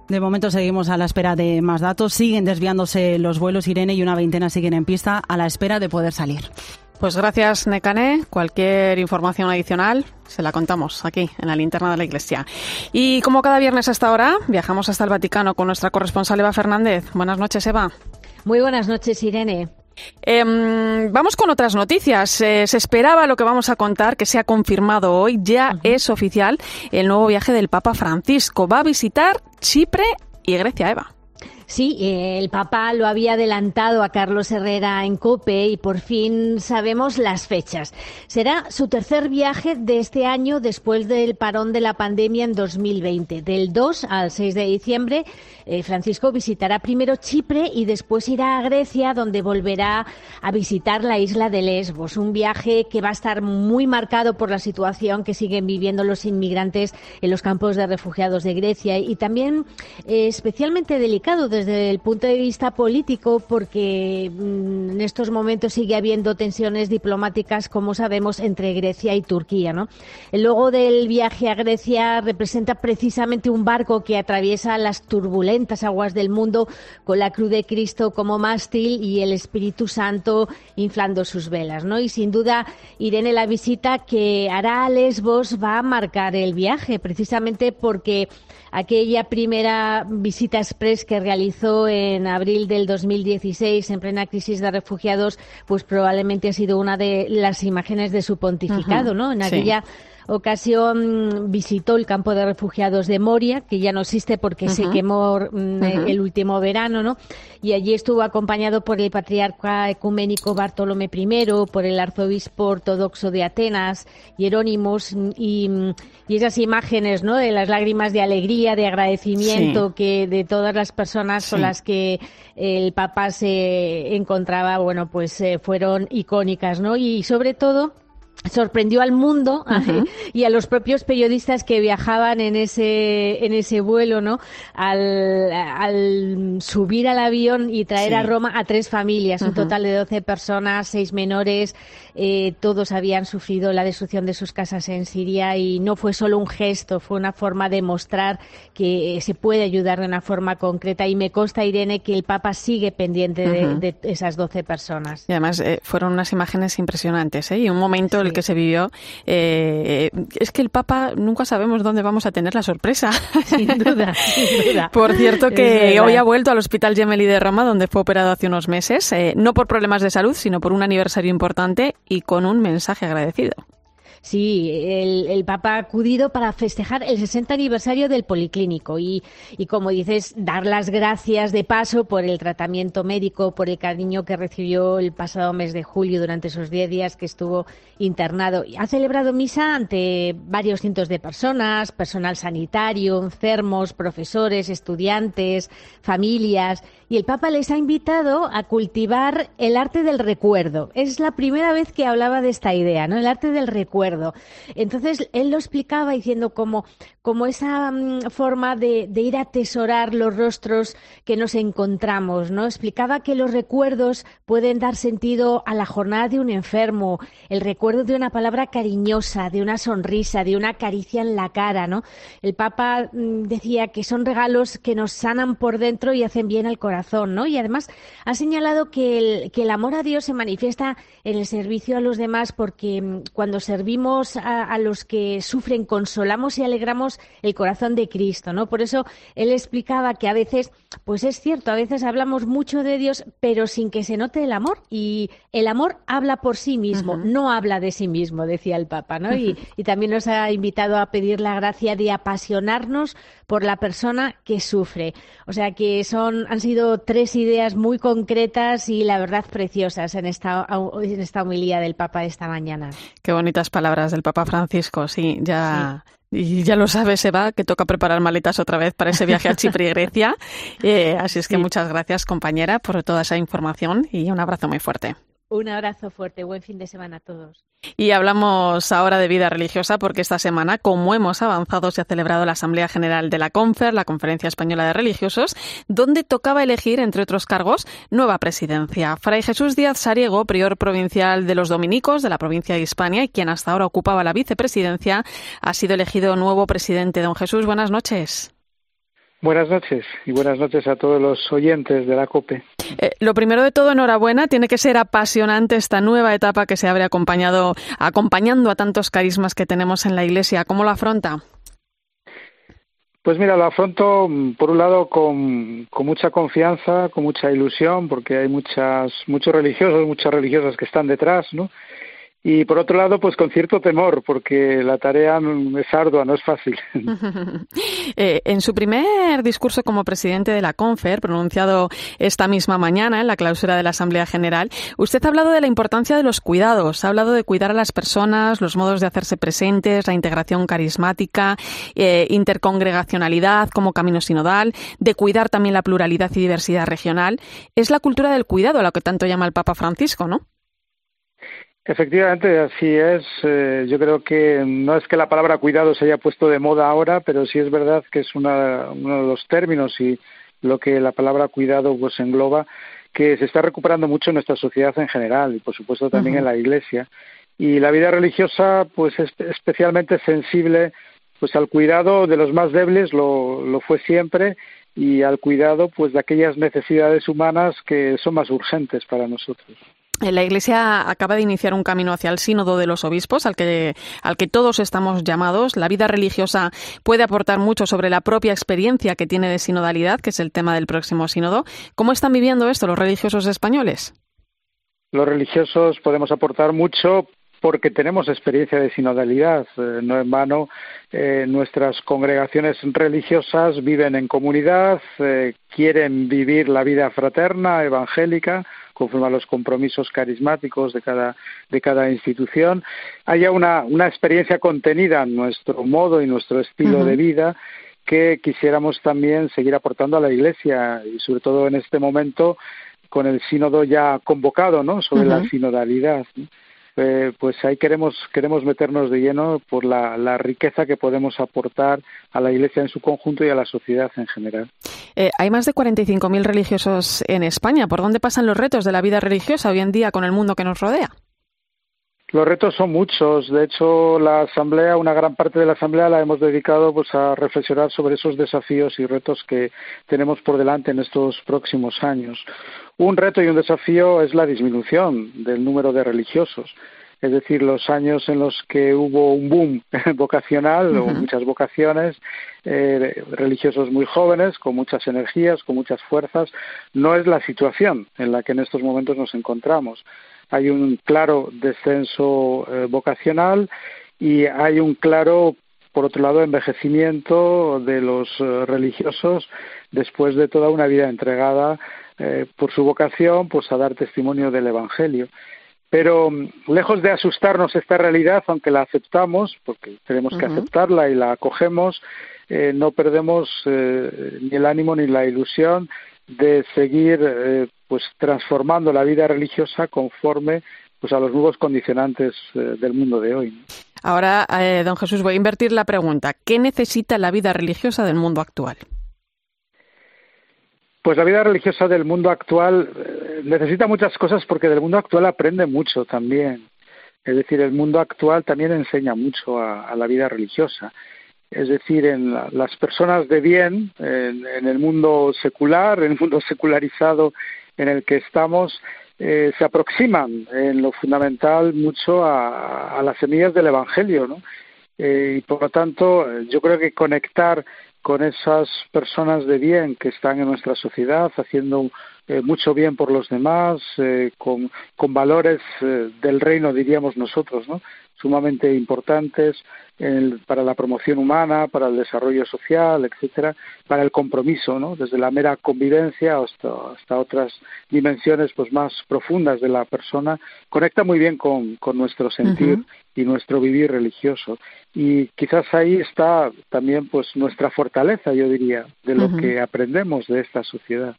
[SPEAKER 31] de momento seguimos a la espera de más datos. Siguen desviándose los vuelos Irene y una veintena siguen en pista a la espera de poder salir.
[SPEAKER 1] Pues gracias, Necane. Cualquier información adicional se la contamos aquí, en la linterna de la iglesia. Y como cada viernes hasta ahora, viajamos hasta el Vaticano con nuestra corresponsal Eva Fernández. Buenas noches, Eva.
[SPEAKER 33] Muy buenas noches, Irene.
[SPEAKER 1] Em, vamos con otras noticias. Eh, se esperaba lo que vamos a contar, que se ha confirmado hoy. Ya es oficial el nuevo viaje del Papa Francisco. Va a visitar Chipre y Grecia, Eva.
[SPEAKER 33] Sí, eh, el Papa lo había adelantado a Carlos Herrera en COPE y por fin sabemos las fechas. Será su tercer viaje de este año después del parón de la pandemia en 2020. Del 2 al 6 de diciembre, eh, Francisco visitará primero Chipre y después irá a Grecia, donde volverá a visitar la isla de Lesbos. Un viaje que va a estar muy marcado por la situación que siguen viviendo los inmigrantes en los campos de refugiados de Grecia y también eh, especialmente delicado desde el punto de vista político, porque mm, en estos momentos sigue habiendo tensiones diplomáticas, como sabemos, entre Grecia y Turquía. ¿no? El logo del viaje a Grecia representa precisamente un barco que atraviesa las turbulentas aguas del mundo con la cruz de Cristo como mástil y el Espíritu Santo inflando sus velas. ¿no? Y sin duda, Irene, la visita que hará a Lesbos va a marcar el viaje, precisamente porque aquella primera visita express que realizó en abril del 2016 en plena crisis de refugiados, pues probablemente ha sido una de las imágenes de su pontificado, ¿no? En aquella ocasión visitó el campo de refugiados de Moria, que ya no existe porque se quemó mm, el último verano, ¿no? Y allí estuvo acompañado por el patriarca ecuménico Bartolomé I, por el arzobispo ortodoxo de Atenas, Jerónimos, y, y, esas imágenes, ¿no? De las lágrimas de alegría, de agradecimiento que de todas las personas con las que el Papa se encontraba, bueno, pues eh, fueron icónicas, ¿no? Y sobre todo sorprendió al mundo y a los propios periodistas que viajaban en ese en ese vuelo no al, subir al avión y traer a Roma a tres familias un total de 12 personas seis menores eh, todos habían sufrido la destrucción de sus casas en Siria y no fue solo un gesto fue una forma de mostrar que eh, se puede ayudar de una forma concreta y me consta Irene que el Papa sigue pendiente de, esas 12 personas.
[SPEAKER 1] Y además eh, fueron unas imágenes impresionantes y un momento el que se vivió, eh, es que el Papa nunca sabemos dónde vamos a tener la sorpresa.
[SPEAKER 33] Sin duda, sin duda.
[SPEAKER 1] Por cierto que hoy ha vuelto al Hospital Gemelli de Roma, donde fue operado hace unos meses, eh, no por problemas de salud, sino por un aniversario importante y con un mensaje agradecido.
[SPEAKER 33] Sí, el, Papa ha acudido para festejar el 60 aniversario del Policlínico y, y, como dices, dar las gracias de paso por el tratamiento médico, por el cariño que recibió el pasado mes de julio durante esos 10 días que estuvo internado. Ha celebrado misa ante varios cientos de personas, personal sanitario, enfermos, profesores, estudiantes, familias y el Papa les ha invitado a cultivar el arte del recuerdo. Es la primera vez que hablaba de esta idea, ¿no? El arte del recuerdo. Entonces, él lo explicaba diciendo como, como esa mm, forma de, ir a atesorar los rostros que nos encontramos, ¿no? Explicaba que los recuerdos pueden dar sentido a la jornada de un enfermo, el recuerdo de una palabra cariñosa, de una sonrisa, de una caricia en la cara, ¿no? El Papa mm, decía que son regalos que nos sanan por dentro y hacen bien al corazón ¿no? Y además ha señalado que el, que el amor a Dios se manifiesta en el servicio a los demás porque mm, cuando servimos a, los que sufren, consolamos y alegramos el corazón de Cristo, ¿no? Por eso él explicaba que a veces, pues es cierto, a veces hablamos mucho de Dios, pero sin que se note el amor. Y el amor habla por sí mismo, no habla de sí mismo, decía el Papa, ¿no? y, y también nos ha invitado a pedir la gracia de apasionarnos por la persona que sufre. O sea que son, han sido tres ideas muy concretas y la verdad preciosas en esta, en esta homilía del Papa de esta mañana.
[SPEAKER 1] Qué bonitas palabras del Papa Francisco, sí, ya. Y ya lo sabe, se va, que toca preparar maletas otra vez para ese viaje a Chipre y Grecia. Eh, así es que muchas gracias, compañera, por toda esa información y un abrazo muy fuerte.
[SPEAKER 33] Un abrazo fuerte, buen fin de semana a todos.
[SPEAKER 1] Y hablamos ahora de vida religiosa porque esta semana, como hemos avanzado, se ha celebrado la Asamblea General de la CONFER, la Conferencia Española de Religiosos, donde tocaba elegir, entre otros cargos, nueva presidencia. Fray Jesús Díaz Sariego, prior provincial de los dominicos de la provincia de Hispania y quien hasta ahora ocupaba la vicepresidencia, ha sido elegido nuevo presidente. Don Jesús, buenas noches.
[SPEAKER 34] Buenas noches y buenas noches a todos los oyentes de la COPE.
[SPEAKER 1] Eh, lo primero de todo, enhorabuena. Tiene que ser apasionante esta nueva etapa que se abre acompañado, acompañando a tantos carismas que tenemos en la Iglesia. ¿Cómo lo afronta?
[SPEAKER 34] Pues mira, lo afronto mm, por un lado con, con, mucha confianza, con mucha ilusión, porque hay muchas, muchos religiosos, muchas religiosas que están detrás, ¿no? Y por otro lado, pues con cierto temor, porque la tarea es ardua, no es fácil.
[SPEAKER 1] Eh, en su primer discurso como presidente de la CONFER, pronunciado esta misma mañana en la clausura de la Asamblea General, usted ha hablado de la importancia de los cuidados, ha hablado de cuidar a las personas, los modos de hacerse presentes, la integración carismática, eh, intercongregacionalidad como camino sinodal, de cuidar también la pluralidad y diversidad regional. Es la cultura del cuidado a lo que tanto llama el Papa Francisco, ¿no?
[SPEAKER 34] Efectivamente, así es. Eh, yo creo que no es que la palabra cuidado se haya puesto de moda ahora, pero sí es verdad que es una, uno de los términos y lo que la palabra cuidado pues engloba, que se está recuperando mucho en nuestra sociedad en general y por supuesto también en la Iglesia. Y la vida religiosa pues es especialmente sensible pues al cuidado de los más débiles, lo, lo fue siempre, y al cuidado pues de aquellas necesidades humanas que son más urgentes para nosotros.
[SPEAKER 1] La Iglesia acaba de iniciar un camino hacia el sínodo de los obispos, al que, al que todos estamos llamados. La vida religiosa puede aportar mucho sobre la propia experiencia que tiene de sinodalidad, que es el tema del próximo sínodo. ¿Cómo están viviendo esto los religiosos españoles?
[SPEAKER 34] Los religiosos podemos aportar mucho porque tenemos experiencia de sinodalidad. Eh, no en vano, eh, nuestras congregaciones religiosas viven en comunidad, eh, quieren vivir la vida fraterna, evangélica, conforme a los compromisos carismáticos de cada, de cada institución, haya una, una experiencia contenida en nuestro modo y nuestro estilo de vida que quisiéramos también seguir aportando a la Iglesia y sobre todo en este momento con el sínodo ya convocado, ¿no? Sobre la sinodalidad. Eh, pues ahí queremos, queremos meternos de lleno por la, la, riqueza que podemos aportar a la Iglesia en su conjunto y a la sociedad en general.
[SPEAKER 1] Eh, hay más de 45.000 religiosos en España. ¿Por dónde pasan los retos de la vida religiosa hoy en día con el mundo que nos rodea?
[SPEAKER 34] Los retos son muchos. De hecho, la asamblea, una gran parte de la asamblea la hemos dedicado pues a reflexionar sobre esos desafíos y retos que tenemos por delante en estos próximos años. Un reto y un desafío es la disminución del número de religiosos. Es decir, los años en los que hubo un boom vocacional o muchas vocaciones, eh, religiosos muy jóvenes, con muchas energías, con muchas fuerzas, no es la situación en la que en estos momentos nos encontramos hay un claro descenso eh, vocacional y hay un claro, por otro lado, envejecimiento de los eh, religiosos después de toda una vida entregada eh, por su vocación pues a dar testimonio del Evangelio. Pero mm, lejos de asustarnos esta realidad, aunque la aceptamos, porque tenemos que aceptarla y la acogemos, no perdemos ni el ánimo ni la ilusión de seguir pues transformando la vida religiosa conforme pues a los nuevos condicionantes eh, del mundo de hoy.
[SPEAKER 1] Ahora, eh, don Jesús, voy a invertir la pregunta. ¿Qué necesita la vida religiosa del mundo actual?
[SPEAKER 34] Pues la vida religiosa del mundo actual eh, necesita muchas cosas porque del mundo actual aprende mucho también. Es decir, el mundo actual también enseña mucho a la vida religiosa es decir, en las personas de bien, en, el mundo secular, en el mundo secularizado en el que estamos, eh, se aproximan en lo fundamental mucho a, las semillas del Evangelio, ¿no? Eh, y por lo tanto, yo creo que conectar con esas personas de bien que están en nuestra sociedad, haciendo eh, mucho bien por los demás, con, con valores del reino, diríamos nosotros, ¿no? Sumamente importantes para la promoción humana, para el desarrollo social, etcétera, para el compromiso, ¿no? Desde la mera convivencia hasta, hasta otras dimensiones pues más profundas de la persona, conecta muy bien con, con nuestro sentir y nuestro vivir religioso. Y quizás ahí está también pues nuestra fortaleza, yo diría, de lo que aprendemos de esta sociedad.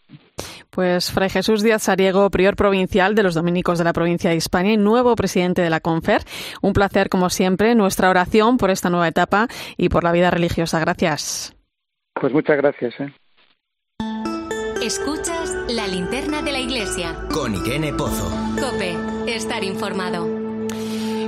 [SPEAKER 1] Pues Fray Jesús Díaz Sariego, prior provincial de los dominicos de la provincia de España y nuevo presidente de la CONFER. Un placer, como siempre, nuestra oración por esta nueva etapa y por la vida religiosa. Gracias.
[SPEAKER 34] Pues muchas gracias. ¿eh?
[SPEAKER 35] Escuchas la linterna de la iglesia.
[SPEAKER 25] Con Irene Pozo.
[SPEAKER 35] Cope, estar informado.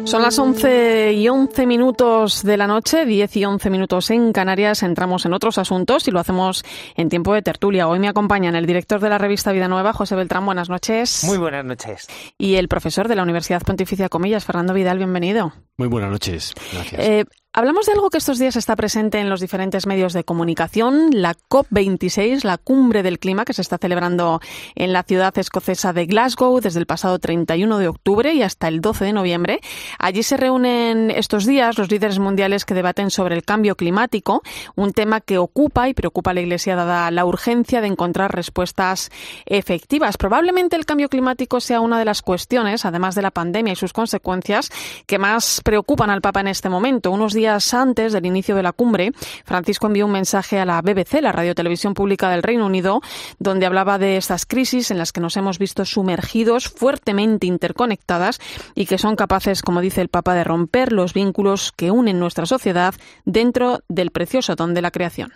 [SPEAKER 1] Son las 11 y 11 minutos de la noche, 10 y 11 minutos en Canarias. Entramos en otros asuntos y lo hacemos en tiempo de tertulia. Hoy me acompañan el director de la revista Vida Nueva, José Beltrán. Buenas noches.
[SPEAKER 36] Muy buenas noches.
[SPEAKER 1] Y el profesor de la Universidad Pontificia Comillas, Fernando Vidal. Bienvenido.
[SPEAKER 37] Muy buenas noches. Gracias.
[SPEAKER 1] Eh, Hablamos de algo que estos días está presente en los diferentes medios de comunicación, la COP26, la cumbre del clima que se está celebrando en la ciudad escocesa de Glasgow desde el pasado 31 de octubre y hasta el 12 de noviembre. Allí se reúnen estos días los líderes mundiales que debaten sobre el cambio climático, un tema que ocupa y preocupa a la Iglesia dada la urgencia de encontrar respuestas efectivas. Probablemente el cambio climático sea una de las cuestiones, además de la pandemia y sus consecuencias, que más preocupan al Papa en este momento. Unos días antes del inicio de la cumbre, Francisco envió un mensaje a la BBC, la radio televisión pública del Reino Unido, donde hablaba de estas crisis en las que nos hemos visto sumergidos, fuertemente interconectadas y que son capaces, como dice el Papa, de romper los vínculos que unen nuestra sociedad dentro del precioso don de la creación.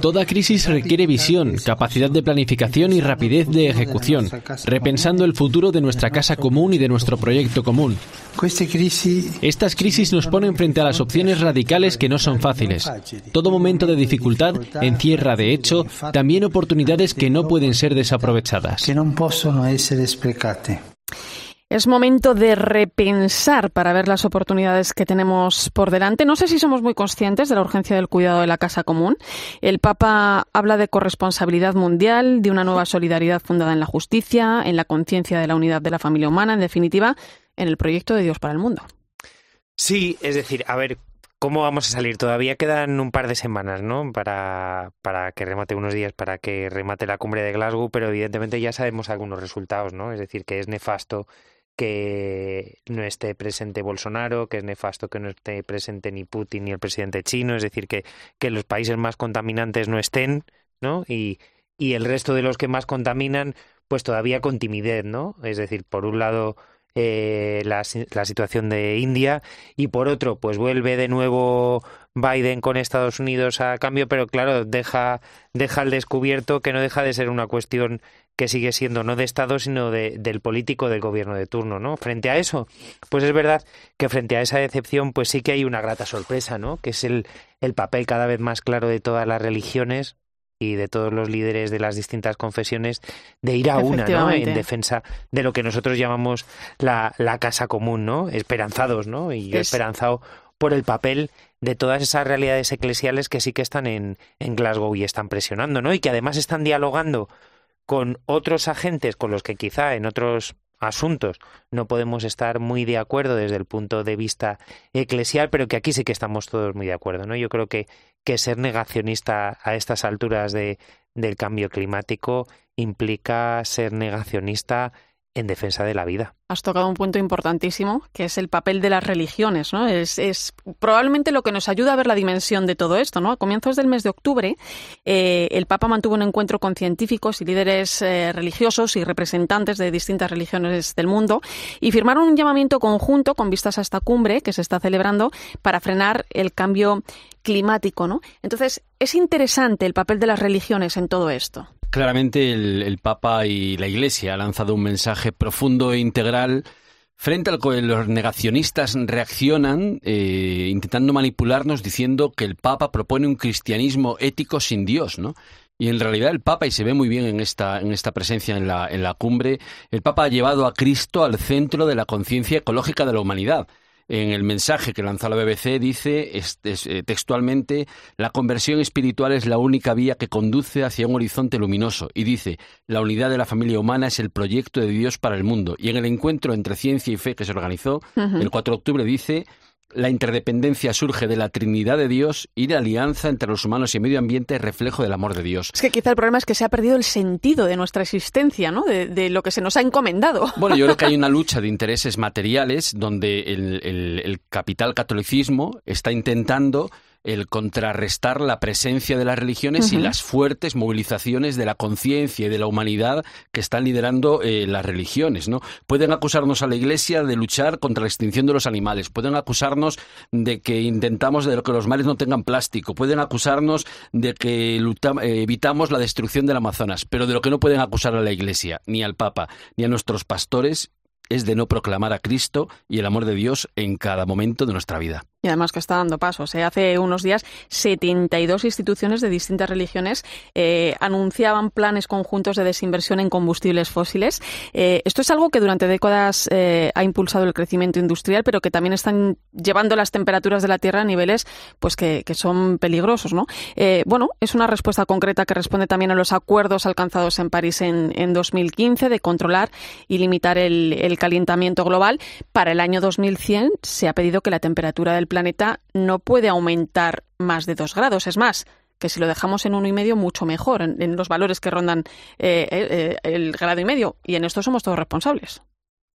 [SPEAKER 37] Toda crisis requiere visión, capacidad de planificación y rapidez de ejecución, repensando el futuro de nuestra casa común y de nuestro proyecto común. Estas crisis nos ponen frente a las opciones radicales que no son fáciles. Todo momento de dificultad encierra, de hecho, también oportunidades que no pueden ser desaprovechadas.
[SPEAKER 1] Es momento de repensar para ver las oportunidades que tenemos por delante. No sé si somos muy conscientes de la urgencia del cuidado de la casa común. El Papa habla de corresponsabilidad mundial, de una nueva solidaridad fundada en la justicia, en la conciencia de la unidad de la familia humana, en definitiva, en el proyecto de Dios para el mundo.
[SPEAKER 36] Sí, es decir, a ver, ¿Cómo vamos a salir? Todavía quedan un par de semanas, ¿no? Para, para que remate unos días, para que remate la cumbre de Glasgow, pero evidentemente ya sabemos algunos resultados, ¿no? Es decir, que es nefasto que no esté presente Bolsonaro, que es nefasto que no esté presente ni Putin ni el presidente chino, es decir, que, que los países más contaminantes no estén, ¿no? Y, y el resto de los que más contaminan, pues todavía con timidez, ¿no? Es decir, por un lado eh, la, la, situación de India y por otro, pues vuelve de nuevo Biden con Estados Unidos a cambio, pero claro, deja, deja al descubierto que no deja de ser una cuestión que sigue siendo no de Estado, sino de, del político del gobierno de turno, ¿no? Frente a eso, pues es verdad que frente a esa decepción, pues sí que hay una grata sorpresa, ¿no? Que es el, el papel cada vez más claro de todas las religiones y de todos los líderes de las distintas confesiones de ir a una, ¿no? En defensa de lo que nosotros llamamos la, la casa común, ¿no? Esperanzados, ¿no? Y yo esperanzado por el papel de todas esas realidades eclesiales que sí que están en, en Glasgow y están presionando, ¿no? Y que además están dialogando con otros agentes con los que quizá en otros asuntos no podemos estar muy de acuerdo desde el punto de vista eclesial, pero que aquí sí que estamos todos muy de acuerdo, ¿no? Yo creo que, que ser negacionista a estas alturas de, del cambio climático implica ser negacionista en defensa de la vida.
[SPEAKER 1] Has tocado un punto importantísimo, que es el papel de las religiones, ¿no? Es, probablemente lo que nos ayuda a ver la dimensión de todo esto, ¿no? A comienzos del mes de octubre, eh, el Papa mantuvo un encuentro con científicos y líderes eh, religiosos y representantes de distintas religiones del mundo y firmaron un llamamiento conjunto con vistas a esta cumbre que se está celebrando para frenar el cambio climático, ¿no? Entonces, es interesante el papel de las religiones en todo esto.
[SPEAKER 38] Claramente el, Papa y la Iglesia han lanzado un mensaje profundo e integral frente al que los negacionistas reaccionan eh, intentando manipularnos diciendo que el Papa propone un cristianismo ético sin Dios, ¿no? Y en realidad el Papa, y se ve muy bien en esta, en esta presencia en la, en la cumbre, el Papa ha llevado a Cristo al centro de la conciencia ecológica de la humanidad en el mensaje que lanzó la BBC dice eh, textualmente, la conversión espiritual es la única vía que conduce hacia un horizonte luminoso y dice, la unidad de la familia humana es el proyecto de Dios para el mundo. Y en el encuentro entre ciencia y fe que se organizó el 4 de octubre dice, la interdependencia surge de la Trinidad de Dios y la alianza entre los humanos y el medio ambiente es reflejo del amor de Dios.
[SPEAKER 1] Es que quizá el problema es que se ha perdido el sentido de nuestra existencia, ¿no? De, lo que se nos ha encomendado.
[SPEAKER 38] Bueno, yo creo que hay una lucha de intereses materiales donde el capital catolicismo está intentando el contrarrestar la presencia de las religiones y las fuertes movilizaciones de la conciencia y de la humanidad que están liderando eh, las religiones, ¿no? Pueden acusarnos a la Iglesia de luchar contra la extinción de los animales, pueden acusarnos de que intentamos de que los mares no tengan plástico, pueden acusarnos de que eh, evitamos la destrucción del Amazonas, pero de lo que no pueden acusar a la Iglesia, ni al Papa, ni a nuestros pastores es de no proclamar a Cristo y el amor de Dios en cada momento de nuestra vida.
[SPEAKER 1] Y además que está dando pasos. ¿eh? Hace unos días 72 instituciones de distintas religiones eh, anunciaban planes conjuntos de desinversión en combustibles fósiles. Eh, esto es algo que durante décadas ha impulsado el crecimiento industrial, pero que también están llevando las temperaturas de la Tierra a niveles pues que, son peligrosos. ¿no? bueno, es una respuesta concreta que responde también a los acuerdos alcanzados en París en, en 2015 de controlar y limitar el, calentamiento global. Para el año 2100 se ha pedido que la temperatura del no puede aumentar más de dos grados. Es más, que si lo dejamos en uno y medio, mucho mejor, en, los valores que rondan eh, eh, el grado y medio. Y en esto somos todos responsables.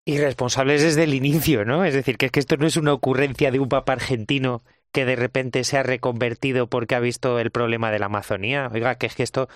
[SPEAKER 36] Y responsables desde el inicio, ¿no? Es decir, que, que esto no es una ocurrencia de un papa argentino que de repente se ha reconvertido porque ha visto el problema de la Amazonía. Oiga, que es que esto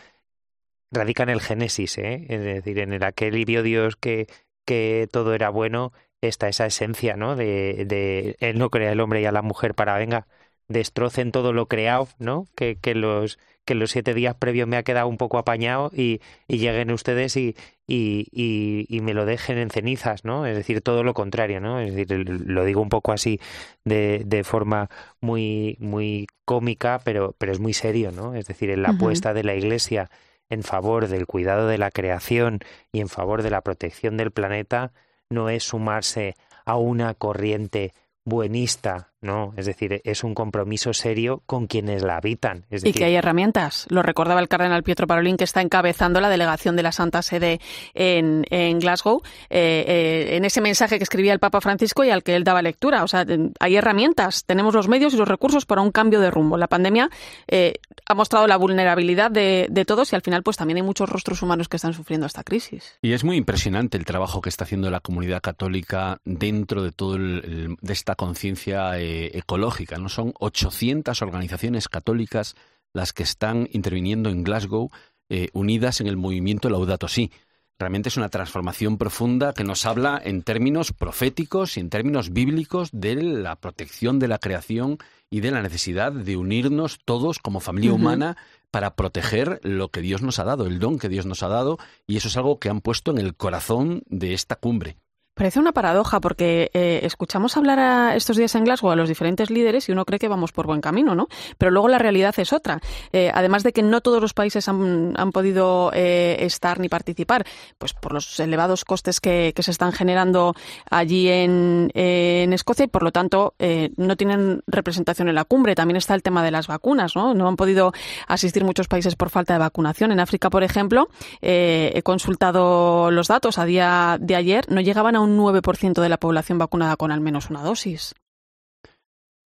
[SPEAKER 36] radica en el Génesis, ¿eh? Es decir, en el aquel y Dios que, que todo era bueno está esa esencia, ¿no? De, de él no crea el hombre y a la mujer para, venga, destrocen todo lo creado, ¿no? Que, que los que los siete días previos me ha quedado un poco apañado y, y lleguen ustedes y, y, y, me lo dejen en cenizas, ¿no? Es decir, todo lo contrario, ¿no? Es decir, lo digo un poco así de, de forma muy, muy cómica, pero, pero es muy serio, ¿no? Es decir, en la apuesta de la Iglesia en favor del cuidado de la creación y en favor de la protección del planeta, no es sumarse a una corriente buenista, ¿no? Es decir, es un compromiso serio con quienes la habitan. y
[SPEAKER 1] que hay herramientas. Lo recordaba el cardenal Pietro Parolín, que está encabezando la delegación de la Santa Sede en, en Glasgow, eh, eh, en ese mensaje que escribía el Papa Francisco y al que él daba lectura. O sea, hay herramientas, tenemos los medios y los recursos para un cambio de rumbo. La pandemia eh, ha mostrado la vulnerabilidad de, de, todos y al final, pues también hay muchos rostros humanos que están sufriendo esta crisis.
[SPEAKER 38] Y es muy impresionante el trabajo que está haciendo la comunidad católica dentro de todo el, de esta conciencia eh, ecológica. ¿no? Son 800 organizaciones católicas las que están interviniendo en Glasgow, eh, unidas en el movimiento Laudato Si. Realmente es una transformación profunda que nos habla en términos proféticos y en términos bíblicos de la protección de la creación y de la necesidad de unirnos todos como familia humana para proteger lo que Dios nos ha dado, el don que Dios nos ha dado, y eso es algo que han puesto en el corazón de esta cumbre.
[SPEAKER 1] Parece una paradoja porque eh, escuchamos hablar estos días en Glasgow a los diferentes líderes y uno cree que vamos por buen camino, ¿no? Pero luego la realidad es otra. Eh, además de que no todos los países han, podido eh, estar ni participar, pues por los elevados costes que, se están generando allí en, en Escocia y por lo tanto no tienen representación en la cumbre. También está el tema de las vacunas, ¿no? No han podido asistir muchos países por falta de vacunación. En África, por ejemplo, he consultado los datos a día de ayer, no llegaban a un 9% de la población vacunada con al menos una dosis.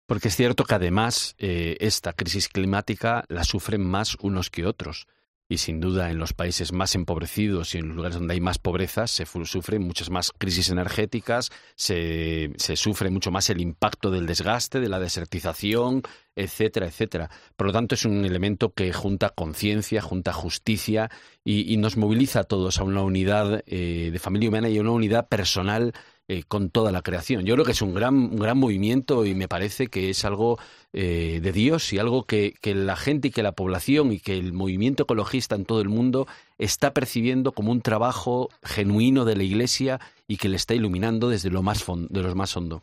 [SPEAKER 38] Porque es cierto que además eh, esta crisis climática la sufren más unos que otros. Y sin duda en los países más empobrecidos y en los lugares donde hay más pobreza se sufren muchas más crisis energéticas, se, se sufre mucho más el impacto del desgaste, de la desertización, etcétera, etcétera. Por lo tanto, es un elemento que junta conciencia, junta justicia y, nos moviliza a todos a una unidad eh, de familia humana y a una unidad personal eh, con toda la creación. Yo creo que es un gran, un gran movimiento y me parece que es algo eh, de Dios y algo que, la gente y que la población y que el movimiento ecologista en todo el mundo está percibiendo como un trabajo genuino de la Iglesia y que le está iluminando desde lo más, de más hondo.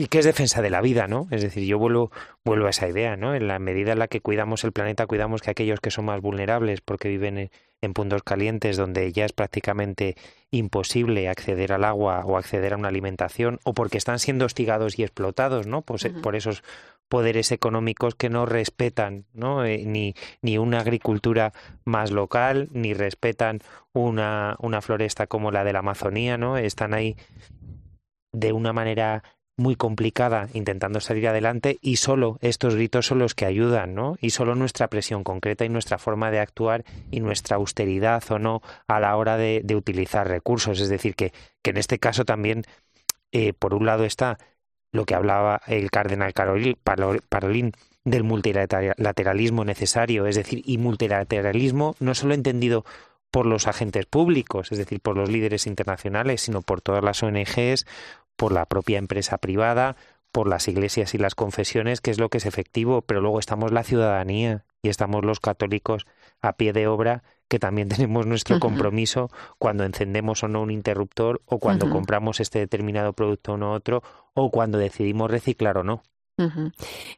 [SPEAKER 36] Y que es defensa de la vida, ¿no? Es decir, yo vuelvo, vuelvo a esa idea, ¿no? En la medida en la que cuidamos el planeta, cuidamos que aquellos que son más vulnerables porque viven en, puntos calientes donde ya es prácticamente imposible acceder al agua o acceder a una alimentación, o porque están siendo hostigados y explotados, ¿no? Pues, Por esos poderes económicos que no respetan ¿no? Eh, ni, ni una agricultura más local, ni respetan una, una floresta como la de la Amazonía, ¿no? Están ahí de una manera muy complicada intentando salir adelante y solo estos gritos son los que ayudan, ¿no? Y solo nuestra presión concreta y nuestra forma de actuar y nuestra austeridad o no a la hora de, utilizar recursos. Es decir, que, que en este caso también, eh, por un lado está lo que hablaba el cardenal Parolín del multilateralismo necesario, es decir, y multilateralismo no solo entendido por los agentes públicos, es decir, por los líderes internacionales, sino por todas las ONGs, por la propia empresa privada, por las iglesias y las confesiones, que es lo que es efectivo, pero luego estamos la ciudadanía y estamos los católicos a pie de obra que también tenemos nuestro compromiso cuando encendemos o no un interruptor o cuando compramos este determinado producto o no otro o cuando decidimos reciclar o no.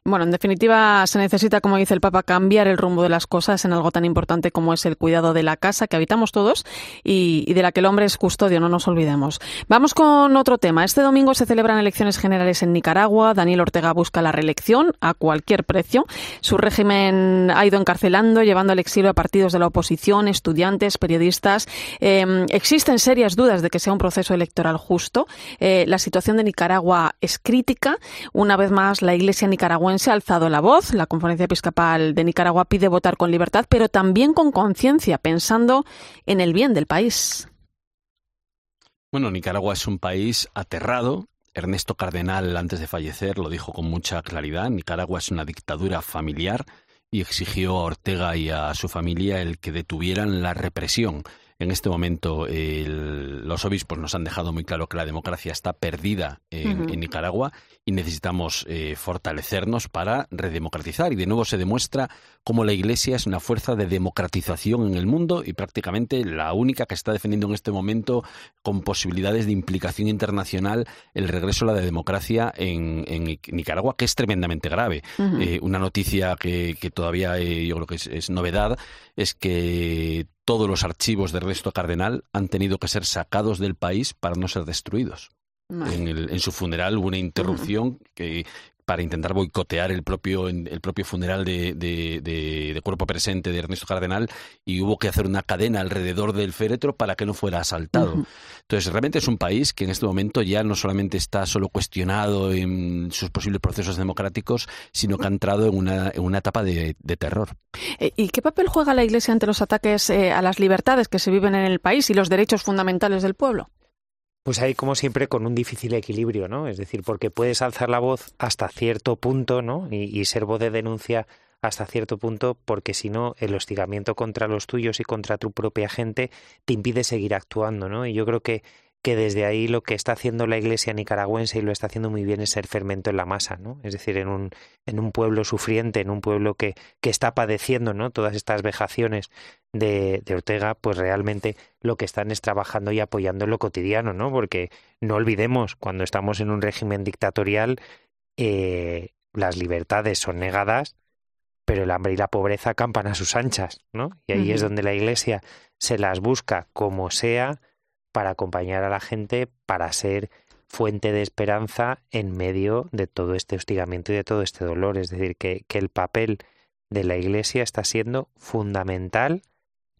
[SPEAKER 1] Bueno, en definitiva, se necesita, como dice el Papa, cambiar el rumbo de las cosas en algo tan importante como es el cuidado de la casa que habitamos todos y, de la que el hombre es custodio, no nos olvidemos. Vamos con otro tema. Este domingo se celebran elecciones generales en Nicaragua. Daniel Ortega busca la reelección a cualquier precio. Su régimen ha ido encarcelando, llevando al exilio a partidos de la oposición, estudiantes, periodistas. Em, existen serias dudas de que sea un proceso electoral justo. Eh, la situación de Nicaragua es crítica. Una vez más, la la Iglesia nicaragüense ha alzado la voz. La Conferencia Episcopal de Nicaragua pide votar con libertad, pero también con conciencia, pensando en el bien del país.
[SPEAKER 38] Bueno, Nicaragua es un país aterrado. Ernesto Cardenal, antes de fallecer, lo dijo con mucha claridad. Nicaragua es una dictadura familiar y exigió a Ortega y a su familia el que detuvieran la represión. En este momento los obispos nos han dejado muy claro que la democracia está perdida en, Nicaragua y necesitamos eh, fortalecernos para redemocratizar. Y de nuevo se demuestra cómo la Iglesia es una fuerza de democratización en el mundo y prácticamente la única que está defendiendo en este momento con posibilidades de implicación internacional el regreso a la democracia en, Nicaragua, que es tremendamente grave. Eh, una noticia que, todavía eh, yo creo que es novedad es que todos los archivos de Ernesto Cardenal han tenido que ser sacados del país para no ser destruidos. En, su funeral hubo una interrupción que, para intentar boicotear el propio, el propio funeral de, de, cuerpo presente de Ernesto Cardenal y hubo que hacer una cadena alrededor del féretro para que no fuera asaltado. Entonces, realmente es un país que en este momento ya no solamente está solo cuestionado en sus posibles procesos democráticos, sino que ha entrado en una, en una etapa de, terror.
[SPEAKER 1] Eh, ¿Y qué papel juega la Iglesia ante los ataques eh, a las libertades que se viven en el país y los derechos fundamentales del pueblo?
[SPEAKER 36] Pues ahí, como siempre, con un difícil equilibrio, ¿no? Es decir, porque puedes alzar la voz hasta cierto punto, ¿no? Y, ser voz de denuncia hasta cierto punto, porque si no, el hostigamiento contra los tuyos y contra tu propia gente te impide seguir actuando, ¿no? Y yo creo que que desde ahí lo que está haciendo la iglesia nicaragüense y lo está haciendo muy bien es ser fermento en la masa, ¿no? Es decir, en un, en un pueblo sufriente, en un pueblo que, que está padeciendo, ¿no? Todas estas vejaciones de, de, Ortega, pues realmente lo que están es trabajando y apoyando en lo cotidiano, ¿no? Porque no olvidemos, cuando estamos en un régimen dictatorial, eh, las libertades son negadas, pero el hambre y la pobreza campan a sus anchas, ¿no? Y ahí es donde la iglesia se las busca como sea, para acompañar a la gente, para ser fuente de esperanza en medio de todo este hostigamiento y de todo este dolor. Es decir, que, que el papel de la Iglesia está siendo fundamental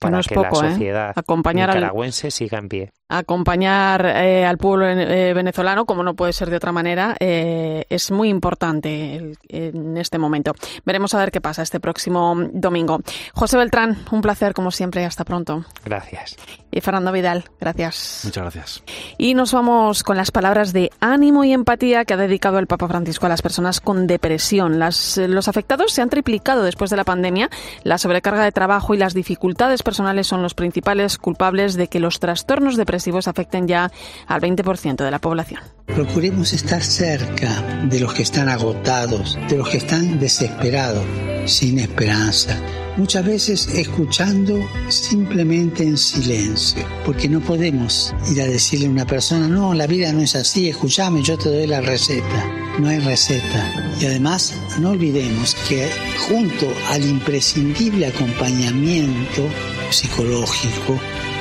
[SPEAKER 36] para que, la ¿eh? sociedad nicaragüense siga en pie
[SPEAKER 1] acompañar eh, al pueblo eh, venezolano, como no puede ser de otra manera, eh, es muy importante en este momento. Veremos a ver qué pasa este próximo domingo. José Beltrán, un placer como siempre. Hasta pronto.
[SPEAKER 36] Gracias.
[SPEAKER 1] Y Fernando Vidal, gracias.
[SPEAKER 38] Muchas gracias.
[SPEAKER 1] Y nos vamos con las palabras de ánimo y empatía que ha dedicado el Papa Francisco a las personas con depresión. Las, los afectados se han triplicado después de la pandemia. La sobrecarga de trabajo y las dificultades personales son los principales culpables de que los trastornos depresivos afecten ya al 20% de la población.
[SPEAKER 39] Procuremos estar cerca de los que están agotados, de los que están desesperados, sin esperanza. Muchas veces escuchando simplemente en silencio, porque no podemos ir a decirle a una persona, no, la vida no es así, escúchame, yo te doy la receta. No hay receta. Y además, no olvidemos que junto al imprescindible acompañamiento psicológico,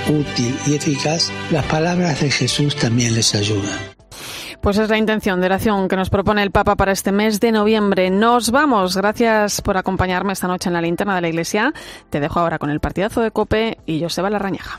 [SPEAKER 39] útil y eficaz, las palabras de Jesús también les ayudan.
[SPEAKER 1] Pues es la intención de oración que nos propone el Papa para este mes de noviembre. Nos vamos. Gracias por acompañarme esta noche en la linterna de la Iglesia. Te dejo ahora con el partidazo de Cope y Joseba Larrañaga.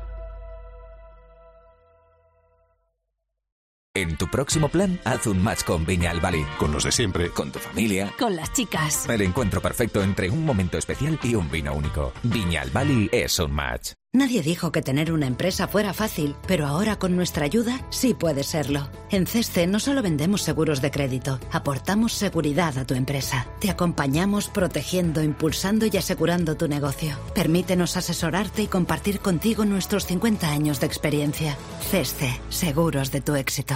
[SPEAKER 26] En tu próximo plan, haz un match con Viña Bali.
[SPEAKER 29] Con los de siempre.
[SPEAKER 26] Con tu familia.
[SPEAKER 33] Con las chicas.
[SPEAKER 26] El encuentro perfecto entre un momento especial y un vino único. Viña Bali es un match.
[SPEAKER 40] Nadie dijo que tener una empresa fuera fácil, pero ahora con nuestra ayuda sí puede serlo. En CESCE no solo vendemos seguros de crédito, aportamos seguridad a tu empresa. Te acompañamos protegiendo, impulsando y asegurando tu negocio. Permítenos asesorarte y compartir contigo nuestros 50 años de experiencia. CESCE, seguros de tu éxito.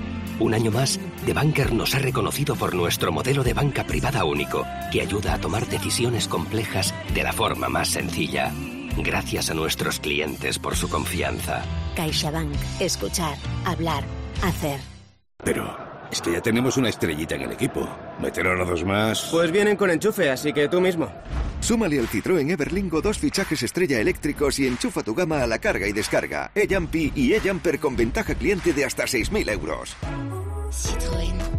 [SPEAKER 41] Un año más, The Banker nos ha reconocido por nuestro modelo de banca privada único, que ayuda a tomar decisiones complejas de la forma más sencilla. Gracias a nuestros clientes por su confianza.
[SPEAKER 42] CaixaBank. Escuchar, hablar, hacer.
[SPEAKER 43] Pero es que ya tenemos una estrellita en el equipo. ¿Meter a dos más?
[SPEAKER 44] Pues vienen con enchufe, así que tú mismo.
[SPEAKER 45] Súmale al Citroën Everlingo dos fichajes estrella eléctricos y enchufa tu gama a la carga y descarga. E-Jumpy y E-Jumper con ventaja cliente de hasta 6.000 euros.
[SPEAKER 42] Citroën.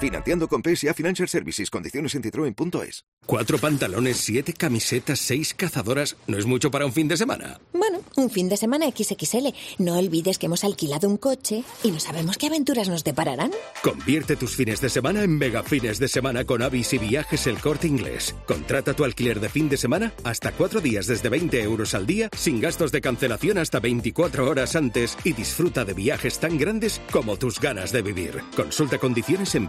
[SPEAKER 45] Financiando con PSA Financial Services. Condiciones en Citroën.es.
[SPEAKER 43] Cuatro pantalones, siete camisetas, seis cazadoras. ¿No es mucho para un fin de semana?
[SPEAKER 46] Bueno, un fin de semana XXL. No olvides que hemos alquilado un coche y no sabemos qué aventuras nos depararán.
[SPEAKER 43] Convierte tus fines de semana en mega fines de semana con Avis y Viajes El Corte Inglés. Contrata tu alquiler de fin de semana hasta cuatro días desde 20 euros al día, sin gastos de cancelación hasta 24 horas antes y disfruta de viajes tan grandes como tus ganas de vivir. Consulta condiciones en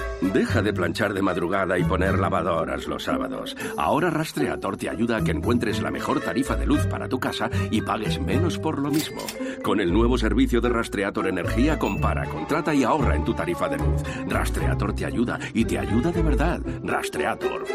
[SPEAKER 47] Deja de planchar de madrugada y poner lavadoras los sábados. Ahora Rastreator te ayuda a que encuentres la mejor tarifa de luz para tu casa y pagues menos por lo mismo. Con el nuevo servicio de Rastreator Energía, compara, contrata y ahorra en tu tarifa de luz. Rastreator te ayuda y te ayuda de verdad. Rastreator.